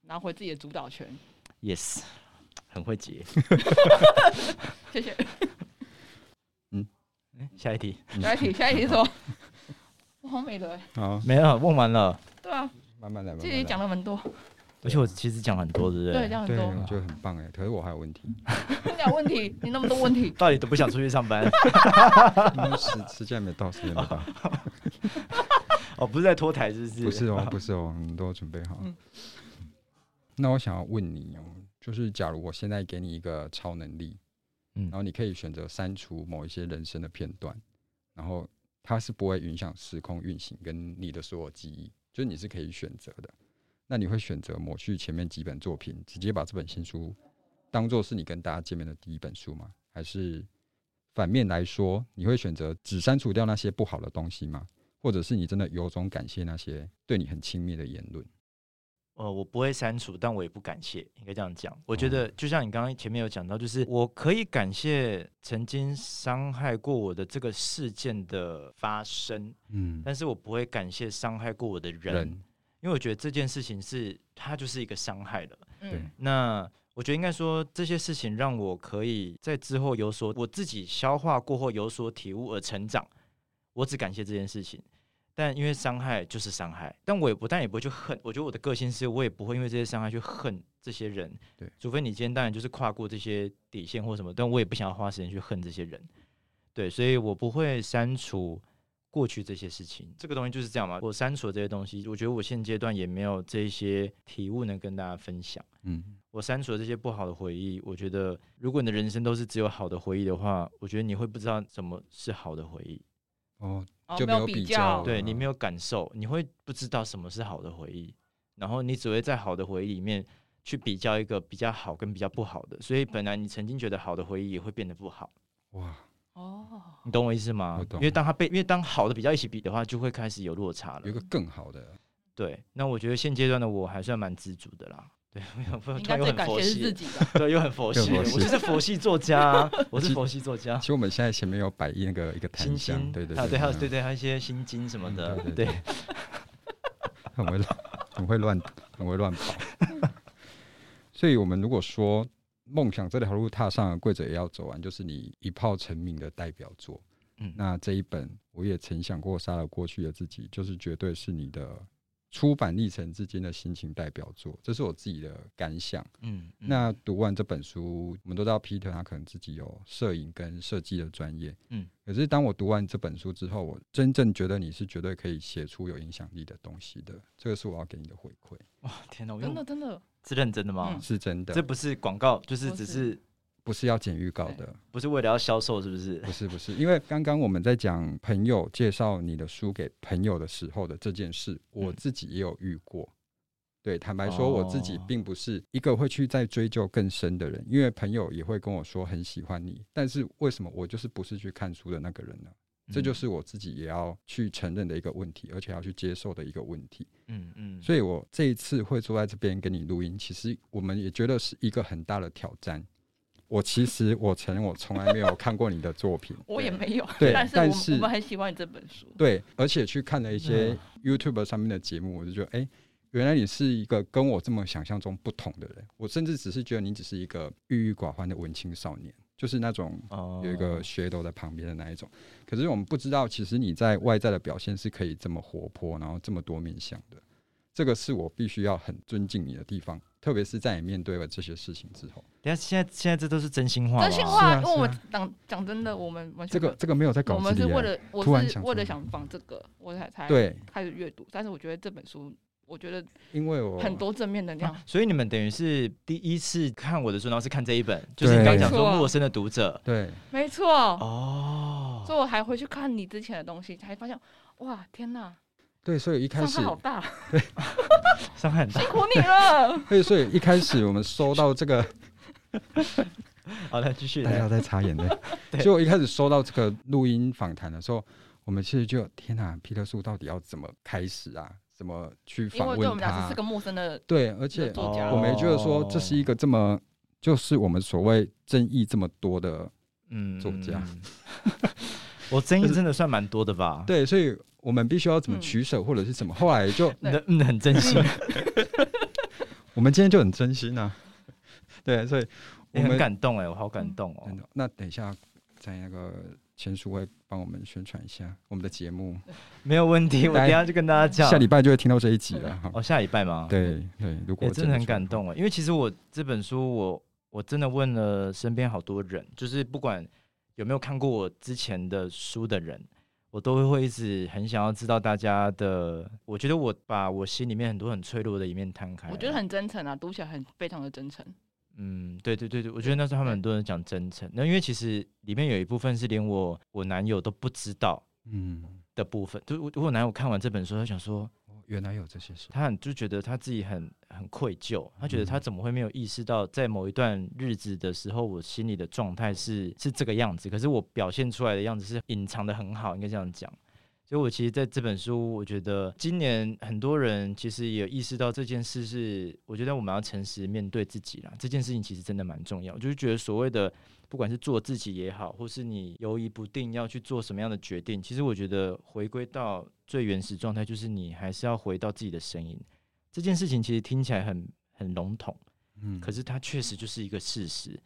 [SPEAKER 2] 拿回自己的主导权。
[SPEAKER 1] Yes。很会解，
[SPEAKER 2] 谢谢。
[SPEAKER 1] 嗯，下一题，
[SPEAKER 2] 下一题，下一题说，我好美的，
[SPEAKER 3] 好，
[SPEAKER 1] 没了，问完了。
[SPEAKER 2] 对啊，
[SPEAKER 3] 慢慢来，
[SPEAKER 2] 这里讲了蛮多，
[SPEAKER 1] 而且我其实讲很多，对不对？
[SPEAKER 2] 对，讲很多，
[SPEAKER 3] 我觉得很棒哎。可是我还有问题，
[SPEAKER 2] 你有问题？你那么多问题，
[SPEAKER 1] 到底都不想出去上班？
[SPEAKER 3] 时时间没到，时间没到。
[SPEAKER 1] 哦，不是在拖台，是不是？
[SPEAKER 3] 不是哦，不是哦，你都准备好。嗯、那我想要问你哦，就是假如我现在给你一个超能力，嗯，然后你可以选择删除某一些人生的片段，然后它是不会影响时空运行跟你的所有记忆，就是你是可以选择的。那你会选择抹去前面几本作品，直接把这本新书当做是你跟大家见面的第一本书吗？还是反面来说，你会选择只删除掉那些不好的东西吗？或者是你真的由衷感谢那些对你很亲密的言论？
[SPEAKER 1] 呃，我不会删除，但我也不感谢，应该这样讲。我觉得就像你刚刚前面有讲到，就是我可以感谢曾经伤害过我的这个事件的发生，嗯，但是我不会感谢伤害过我的人。人因为我觉得这件事情是它就是一个伤害了，嗯，那我觉得应该说这些事情让我可以在之后有所我自己消化过后有所体悟而成长，我只感谢这件事情。但因为伤害就是伤害，但我也不但也不会去恨。我觉得我的个性是我也不会因为这些伤害去恨这些人，对，除非你今天当然就是跨过这些底线或什么，但我也不想要花时间去恨这些人，对，所以我不会删除。过去这些事情，这个东西就是这样嘛。我删除了这些东西，我觉得我现阶段也没有这些体悟能跟大家分享。嗯，我删除了这些不好的回忆，我觉得如果你的人生都是只有好的回忆的话，我觉得你会不知道什么是好的回忆。
[SPEAKER 3] 哦，就没有比较，
[SPEAKER 1] 对，你没有感受，你会不知道什么是好的回忆，然后你只会在好的回忆里面去比较一个比较好跟比较不好的，所以本来你曾经觉得好的回忆也会变得不好。哇。哦，你懂我意思吗？因为当他被，因为当好的比较一起比的话，就会开始有落差了。
[SPEAKER 3] 有一个更好的，
[SPEAKER 1] 对。那我觉得现阶段的我还算蛮知足的啦。对，
[SPEAKER 2] 应该最感谢是自己的。
[SPEAKER 1] 对，又很佛系，我就是佛系作家，我是佛系作家。
[SPEAKER 3] 其实我们现在前面有摆那个一个檀香，对对
[SPEAKER 1] 对，还有对对，还有一些心经什么的，对。
[SPEAKER 3] 很会乱，很会乱，很会乱跑。所以我们如果说。梦想这条路踏上了，跪着也要走完，就是你一炮成名的代表作。嗯，那这一本我也曾想过杀了过去的自己，就是绝对是你的出版历程之间的心情代表作，这是我自己的感想。嗯，嗯，那读完这本书，我们都知道 Peter 他可能自己有摄影跟设计的专业。嗯，可是当我读完这本书之后，我真正觉得你是绝对可以写出有影响力的东西的，这个是我要给你的回馈。
[SPEAKER 1] 哇，天哪！
[SPEAKER 2] 真的真的。
[SPEAKER 1] 是认真的吗？
[SPEAKER 3] 是真的，
[SPEAKER 1] 这不是广告，就是只是
[SPEAKER 3] 不是要剪预告的，
[SPEAKER 1] 不是为了要销售，是不是？
[SPEAKER 3] 不是不是，因为刚刚我们在讲朋友介绍你的书给朋友的时候的这件事，我自己也有遇过。对，坦白说，我自己并不是一个会去再追究更深的人，因为朋友也会跟我说很喜欢你，但是为什么我就是不是去看书的那个人呢？这就是我自己也要去承认的一个问题，而且要去接受的一个问题。嗯嗯，所以我这一次会坐在这边跟你录音，其实我们也觉得是一个很大的挑战。我其实我承认我从来没有看过你的作品，
[SPEAKER 2] 我也没有。
[SPEAKER 3] 对，
[SPEAKER 2] 但是我们，很喜欢你这本书。
[SPEAKER 3] 对，而且去看了一些 YouTube 上面的节目，我就觉得，哎，原来你是一个跟我这么想象中不同的人。我甚至只是觉得你只是一个郁郁寡欢的文青少年。就是那种有一个学斗在旁边的那一种，可是我们不知道，其实你在外在的表现是可以这么活泼，然后这么多面向的。这个是我必须要很尊敬你的地方，特别是在你面对了这些事情之后。
[SPEAKER 1] 等下，现在现在这都是真心话，
[SPEAKER 2] 真心话。因为我们讲讲真的，我们完全
[SPEAKER 3] 这个这个没有在搞，我
[SPEAKER 2] 们是为了我是为了想放这个，我才才对开始阅读。但是我觉得这本书。我觉得，因为我很多正面能量，
[SPEAKER 1] 所以你们等于是第一次看我的书，然后是看这一本，就是你刚讲说陌生的读者，
[SPEAKER 3] 对，
[SPEAKER 2] 没错，哦，所以我还回去看你之前的东西，才发现，哇，天哪，
[SPEAKER 3] 对，所以一开始
[SPEAKER 2] 伤害好大，
[SPEAKER 3] 对，
[SPEAKER 1] 伤害很大，
[SPEAKER 2] 辛苦你了。
[SPEAKER 3] 对，所以一开始我们收到这个，
[SPEAKER 1] 好的，继续，
[SPEAKER 3] 大家在擦眼泪。所以我一开始收到这个录音访谈的时候，我们其实就天哪，Peter 树到底要怎么开始啊？怎么去访问他？因为对我们俩是个陌生的，
[SPEAKER 2] 对，
[SPEAKER 3] 而且我没觉得说这是一个这么就是我们所谓争议这么多的嗯作家。
[SPEAKER 1] 我争议真的算蛮多的吧？
[SPEAKER 3] 对，所以我们必须要怎么取舍或者是怎么？后来就
[SPEAKER 1] 嗯嗯很真心，
[SPEAKER 3] 我们今天就很真心啊。对，所以我
[SPEAKER 1] 很感动哎，我好感动哦。
[SPEAKER 3] 那等一下在那个。签书会帮我们宣传一下我们的节目，
[SPEAKER 1] 没有问题。我等下就跟大家讲，
[SPEAKER 3] 下礼拜就会听到这一集了。
[SPEAKER 1] 哦，下礼拜吗？
[SPEAKER 3] 对对，如果
[SPEAKER 1] 真的很感动啊，因为其实我这本书，我我真的问了身边好多人，就是不管有没有看过我之前的书的人，我都会一直很想要知道大家的。我觉得我把我心里面很多很脆弱的一面摊开，
[SPEAKER 2] 我觉得很真诚啊，读起来很非常的真诚。
[SPEAKER 1] 嗯，对对对对，我觉得那时候他们很多人讲真诚，那因为其实里面有一部分是连我我男友都不知道，嗯的部分，就我我男友看完这本书，他想说。
[SPEAKER 3] 原来有这些事，
[SPEAKER 1] 他很就觉得他自己很很愧疚，他觉得他怎么会没有意识到，在某一段日子的时候，我心里的状态是是这个样子，可是我表现出来的样子是隐藏的很好，应该这样讲。所以，我其实在这本书，我觉得今年很多人其实也有意识到这件事是，我觉得我们要诚实面对自己啦。这件事情其实真的蛮重要，就是觉得所谓的。不管是做自己也好，或是你犹豫不定要去做什么样的决定，其实我觉得回归到最原始状态，就是你还是要回到自己的声音。这件事情其实听起来很很笼统，嗯，可是它确实就是一个事实。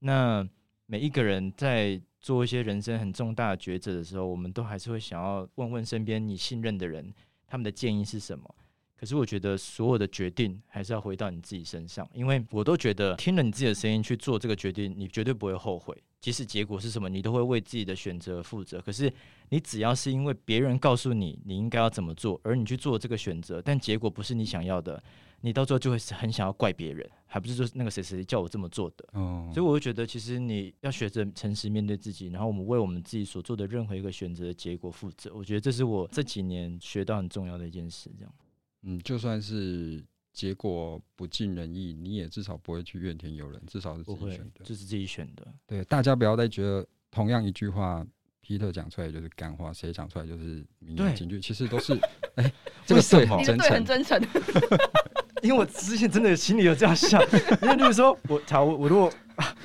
[SPEAKER 1] 那每一个人在做一些人生很重大的抉择的时候，我们都还是会想要问问身边你信任的人，他们的建议是什么。可是我觉得所有的决定还是要回到你自己身上，因为我都觉得听了你自己的声音去做这个决定，你绝对不会后悔。即使结果是什么，你都会为自己的选择负责。可是你只要是因为别人告诉你你应该要怎么做，而你去做这个选择，但结果不是你想要的，你到最后就会很想要怪别人，还不是说那个谁谁叫我这么做的。哦，所以我会觉得，其实你要学着诚实面对自己，然后我们为我们自己所做的任何一个选择的结果负责。我觉得这是我这几年学到很重要的一件事，这样。
[SPEAKER 3] 嗯，就算是结果不尽人意，你也至少不会去怨天尤人，至少是自己选的，
[SPEAKER 1] 这、就是自己选的。
[SPEAKER 3] 对，大家不要再觉得同样一句话，Peter 讲出来就是干话，谁讲出来就是名言警句，其实都是 哎、欸，这个对
[SPEAKER 2] 很真诚，真诚。
[SPEAKER 1] 因为我之前真的心里有这样想，因为例如说我，我我如果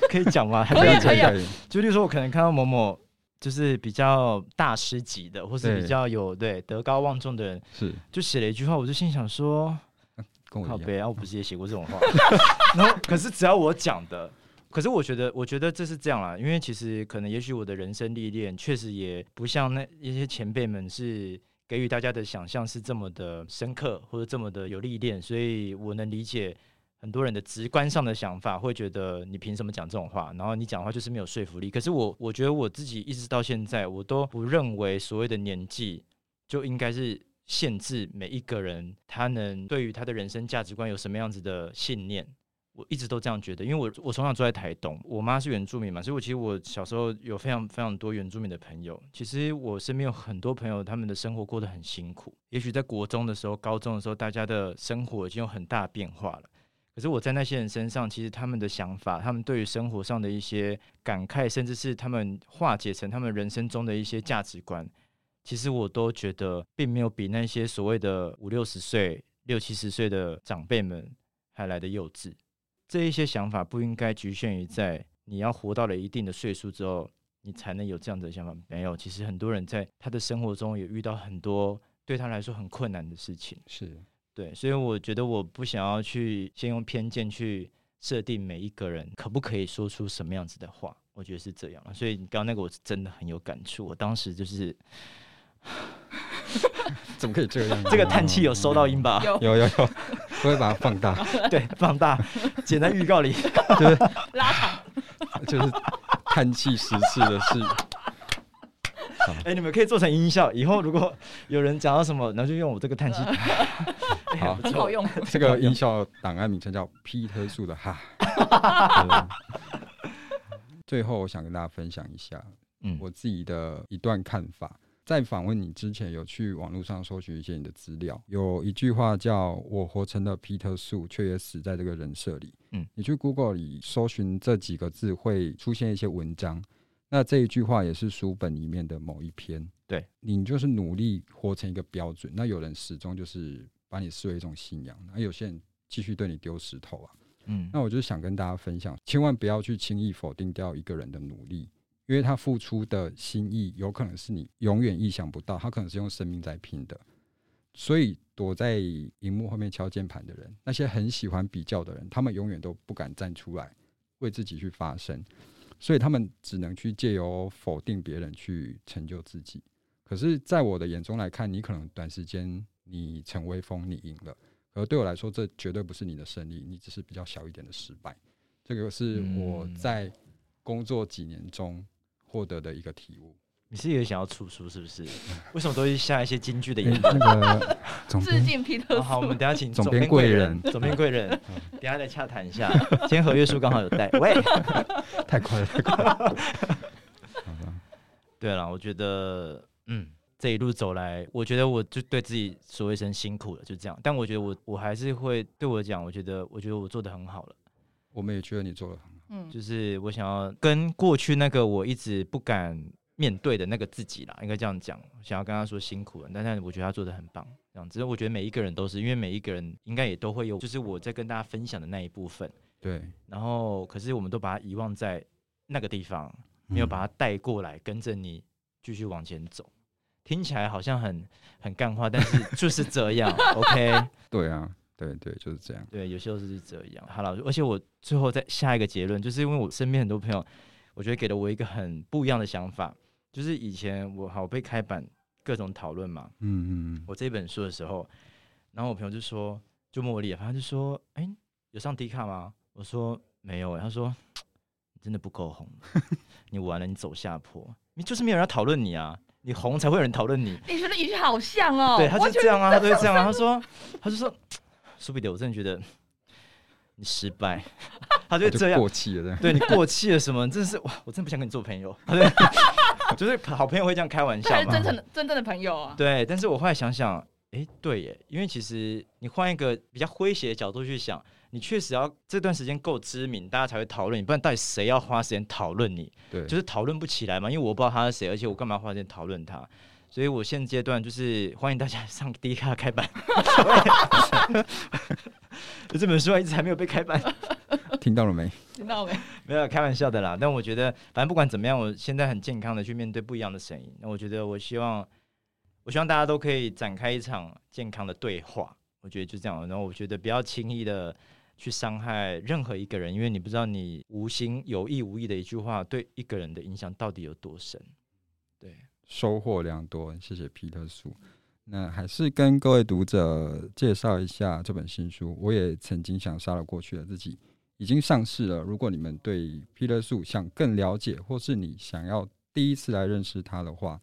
[SPEAKER 1] 可以讲吗？还
[SPEAKER 2] 可以可以，可以。
[SPEAKER 1] 就例如说，我可能看到某某。就是比较大师级的，或是比较有对，对德高望重的人，是就写了一句话，我就心想说，跟我好悲啊！我不是也写过这种话，然后可是只要我讲的，可是我觉得，我觉得这是这样啦，因为其实可能也许我的人生历练确实也不像那一些前辈们是给予大家的想象是这么的深刻，或者这么的有历练，所以我能理解。很多人的直观上的想法会觉得你凭什么讲这种话？然后你讲话就是没有说服力。可是我我觉得我自己一直到现在，我都不认为所谓的年纪就应该是限制每一个人他能对于他的人生价值观有什么样子的信念。我一直都这样觉得，因为我我从小住在台东，我妈是原住民嘛，所以我其实我小时候有非常非常多原住民的朋友。其实我身边有很多朋友，他们的生活过得很辛苦。也许在国中的时候、高中的时候，大家的生活已经有很大变化了。可是我在那些人身上，其实他们的想法，他们对于生活上的一些感慨，甚至是他们化解成他们人生中的一些价值观，其实我都觉得并没有比那些所谓的五六十岁、六七十岁的长辈们还来得幼稚。这一些想法不应该局限于在你要活到了一定的岁数之后，你才能有这样子的想法。没有，其实很多人在他的生活中也遇到很多对他来说很困难的事情。
[SPEAKER 3] 是。
[SPEAKER 1] 对，所以我觉得我不想要去先用偏见去设定每一个人可不可以说出什么样子的话，我觉得是这样。所以你刚刚那个我是真的很有感触，我当时就是
[SPEAKER 3] 怎么可以这样？
[SPEAKER 1] 这个叹气有收到音吧？
[SPEAKER 3] 有有有，我会把它放大，
[SPEAKER 1] 对，放大，剪在预告里，就是
[SPEAKER 2] 拉长，
[SPEAKER 3] 就是叹气十次的事。
[SPEAKER 1] 哎、欸，你们可以做成音效，以后如果有人讲到什么，然后就用我这个叹气。
[SPEAKER 3] 好，
[SPEAKER 2] 很好用。
[SPEAKER 3] 这个音效档案名称叫 Peter 树的哈。最后，我想跟大家分享一下，嗯，我自己的一段看法。在访问你之前，有去网络上搜寻一些你的资料，有一句话叫“我活成了 Peter 树，却也死在这个人设里”。嗯，你去 Google 里搜寻这几个字，会出现一些文章。那这一句话也是书本里面的某一篇。对，你就是努力活成一个标准。那有人始终就是把你视为一种信仰，那有些人继续对你丢石头啊。嗯，那我就想跟大家分享，千万不要去轻易否定掉一个人的努力，因为他付出的心意有可能是你永远意想不到，他可能是用生命在拼的。所以躲在荧幕后面敲键盘的人，那些很喜欢比较的人，他们永远都不敢站出来为自己去发声。所以他们只能去借由否定别人去成就自己。可是，在我的眼中来看，你可能短时间你成威风，你赢了，而对我来说，这绝对不是你的胜利，你只是比较小一点的失败。这个是我在工作几年中获得的一个体悟。
[SPEAKER 1] 你是也想要出书是不是？为什么都是下一些京剧的
[SPEAKER 3] 哎
[SPEAKER 1] 言论？
[SPEAKER 3] 那个总
[SPEAKER 2] 致敬皮特
[SPEAKER 1] 好，好，我们等下请总
[SPEAKER 3] 编贵人
[SPEAKER 1] 总编贵人，等下再洽谈一下。今天合约书刚好有带，喂，
[SPEAKER 3] 太快了，太快了。好吧，
[SPEAKER 1] 对了，我觉得，嗯，这一路走来，我觉得我就对自己说一声辛苦了，就这样。但我觉得我我还是会对我讲，我觉得我觉得我做的很好了。
[SPEAKER 3] 我们也觉得你做的很好。
[SPEAKER 2] 嗯，
[SPEAKER 1] 就是我想要跟过去那个我一直不敢面对的那个自己啦，应该这样讲，想要跟他说辛苦了，但是我觉得他做的很棒，这样子。我觉得每一个人都是，因为每一个人应该也都会有，就是我在跟大家分享的那一部分。
[SPEAKER 3] 对，
[SPEAKER 1] 然后可是我们都把它遗忘在那个地方，没有把它带过来，跟着你继续往前走。听起来好像很很干话，但是就是这样，OK。
[SPEAKER 3] 对啊，对对，就是这样。
[SPEAKER 1] 对，有些时候是这样。好了，而且我最后再下一个结论，就是因为我身边很多朋友，我觉得给了我一个很不一样的想法，就是以前我好被开版各种讨论嘛，
[SPEAKER 3] 嗯嗯嗯，
[SPEAKER 1] 我这本书的时候，然后我朋友就说，就茉莉，他就说，哎、欸，有上迪卡吗？我说没有、欸，他说你真的不够红，你完了，你走下坡，你就是没有人要讨论你啊，你红才会有人讨论你。
[SPEAKER 2] 你觉得语气好像哦，
[SPEAKER 1] 对，他就这样啊，他都会这样啊，他说，他就说，苏比德，我真的觉得 你失败，他就这样
[SPEAKER 3] 过气了，
[SPEAKER 1] 对你过气了什么？真的是哇，我真的不想跟你做朋友。就是好朋友会这样开玩笑嘛，
[SPEAKER 2] 还是真正的真正的朋友啊。
[SPEAKER 1] 对，但是我后来想想，哎、欸，对耶，因为其实你换一个比较诙谐的角度去想。你确实要这段时间够知名，大家才会讨论你，不然到底谁要花时间讨论你？
[SPEAKER 3] 对，
[SPEAKER 1] 就是讨论不起来嘛，因为我不知道他是谁，而且我干嘛花时间讨论他？所以我现阶段就是欢迎大家上第一卡开版。这本书一直还没有被开版，
[SPEAKER 3] 听到了没？
[SPEAKER 2] 听到没？
[SPEAKER 1] 没有开玩笑的啦。但我觉得，反正不管怎么样，我现在很健康的去面对不一样的声音。那我觉得，我希望，我希望大家都可以展开一场健康的对话。我觉得就这样。然后我觉得不要轻易的。去伤害任何一个人，因为你不知道你无心有意无意的一句话对一个人的影响到底有多深。对，
[SPEAKER 3] 收获良多，谢谢皮特叔。那还是跟各位读者介绍一下这本新书。我也曾经想杀了过去的自己，已经上市了。如果你们对皮特苏想更了解，或是你想要第一次来认识他的话，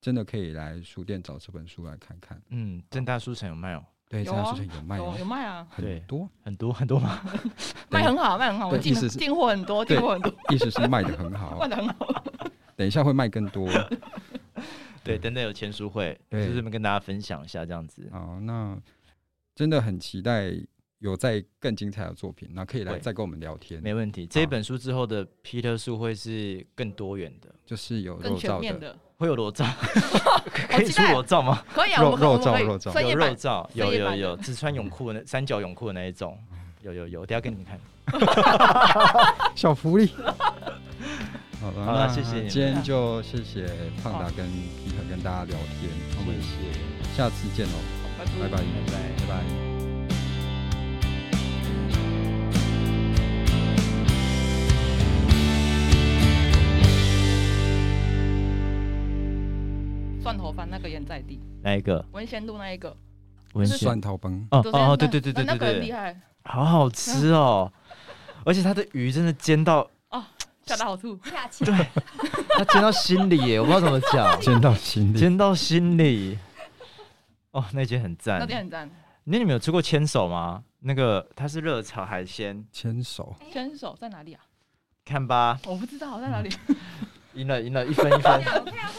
[SPEAKER 3] 真的可以来书店找这本书来看看。
[SPEAKER 1] 嗯，正大书城有卖哦。
[SPEAKER 3] 对，
[SPEAKER 2] 正大书城，
[SPEAKER 3] 有卖
[SPEAKER 2] 有有卖啊，
[SPEAKER 3] 很多
[SPEAKER 1] 很多很多吗？
[SPEAKER 2] 卖很好，卖很好，我进进货很多，进货很多，
[SPEAKER 3] 意思是卖的 很好，
[SPEAKER 2] 卖的很好。
[SPEAKER 3] 等一下会卖更多，
[SPEAKER 1] 对，等等有签书会，就是这么跟大家分享一下这样子。
[SPEAKER 3] 好，那真的很期待有再更精彩的作品，那可以来再跟我们聊天，
[SPEAKER 1] 没问题。这一本书之后的 Peter 书会是更多元的，
[SPEAKER 3] 就是有肉照的。
[SPEAKER 1] 会有裸照，可以出裸照吗？
[SPEAKER 2] 可以啊，
[SPEAKER 3] 肉肉照肉照。
[SPEAKER 1] 有肉照，有有有，只穿泳裤的那 三角泳裤的那一种，有有有，等下给你们看，
[SPEAKER 3] 小福利。好了，
[SPEAKER 1] 好了，谢谢你。
[SPEAKER 3] 今天就谢谢胖达跟皮特跟大家聊天，我们下次见喽，拜拜拜拜拜。
[SPEAKER 2] 蒜头饭那个盐在地，
[SPEAKER 1] 哪一个？
[SPEAKER 2] 文贤路那一个，
[SPEAKER 3] 文蒜头崩。
[SPEAKER 1] 哦哦，对对对对对对，
[SPEAKER 2] 那个很厉害，
[SPEAKER 1] 好好吃哦！而且它的鱼真的煎到
[SPEAKER 2] 哦，恰到好处，
[SPEAKER 1] 对，他煎到心里耶，我不知道怎么讲，
[SPEAKER 3] 煎到心里，
[SPEAKER 1] 煎到心里。哦，那间很赞，
[SPEAKER 2] 那间很赞。
[SPEAKER 1] 那你们有吃过牵手吗？那个它是热炒海鲜，
[SPEAKER 3] 牵手，
[SPEAKER 2] 牵手在哪里啊？
[SPEAKER 1] 看吧，
[SPEAKER 2] 我不知道在哪里。
[SPEAKER 1] 赢了，赢了一分一分。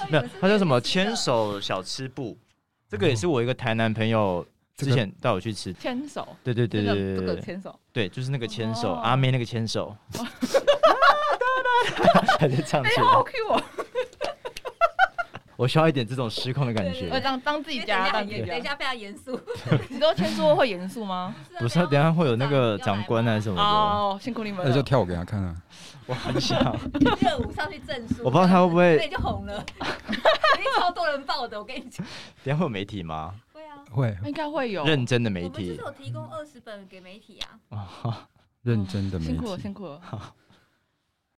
[SPEAKER 1] 没有，它叫什么？牵手小吃部，这个也是我一个台南朋友之前带我去吃。
[SPEAKER 2] 牵手，
[SPEAKER 1] 对对对对对
[SPEAKER 2] 这个牵手，
[SPEAKER 1] 对，就是那个牵手，阿妹那个牵手。还在唱起来。
[SPEAKER 2] 好 Q 哦！
[SPEAKER 1] 我需要一点这种失控的感觉。
[SPEAKER 2] 我当当自己家，
[SPEAKER 4] 等一下非常严肃。
[SPEAKER 2] 你都签书会严肃吗？
[SPEAKER 1] 不是，等下会有那个长官还是什么的。
[SPEAKER 2] 哦，辛苦你们。
[SPEAKER 3] 那就跳舞给他看啊！
[SPEAKER 1] 我很想
[SPEAKER 4] 热舞上去证书，
[SPEAKER 1] 我不知道他会不会，
[SPEAKER 4] 那就红了，肯定超多人报的。我跟你讲，
[SPEAKER 1] 等下会有媒体吗？
[SPEAKER 4] 会啊，
[SPEAKER 3] 会，
[SPEAKER 2] 应该会有
[SPEAKER 1] 认真的媒体。
[SPEAKER 4] 我们就是有提供二十本给媒体啊。
[SPEAKER 1] 哦，
[SPEAKER 3] 认真的媒体，
[SPEAKER 2] 辛苦了，辛苦了。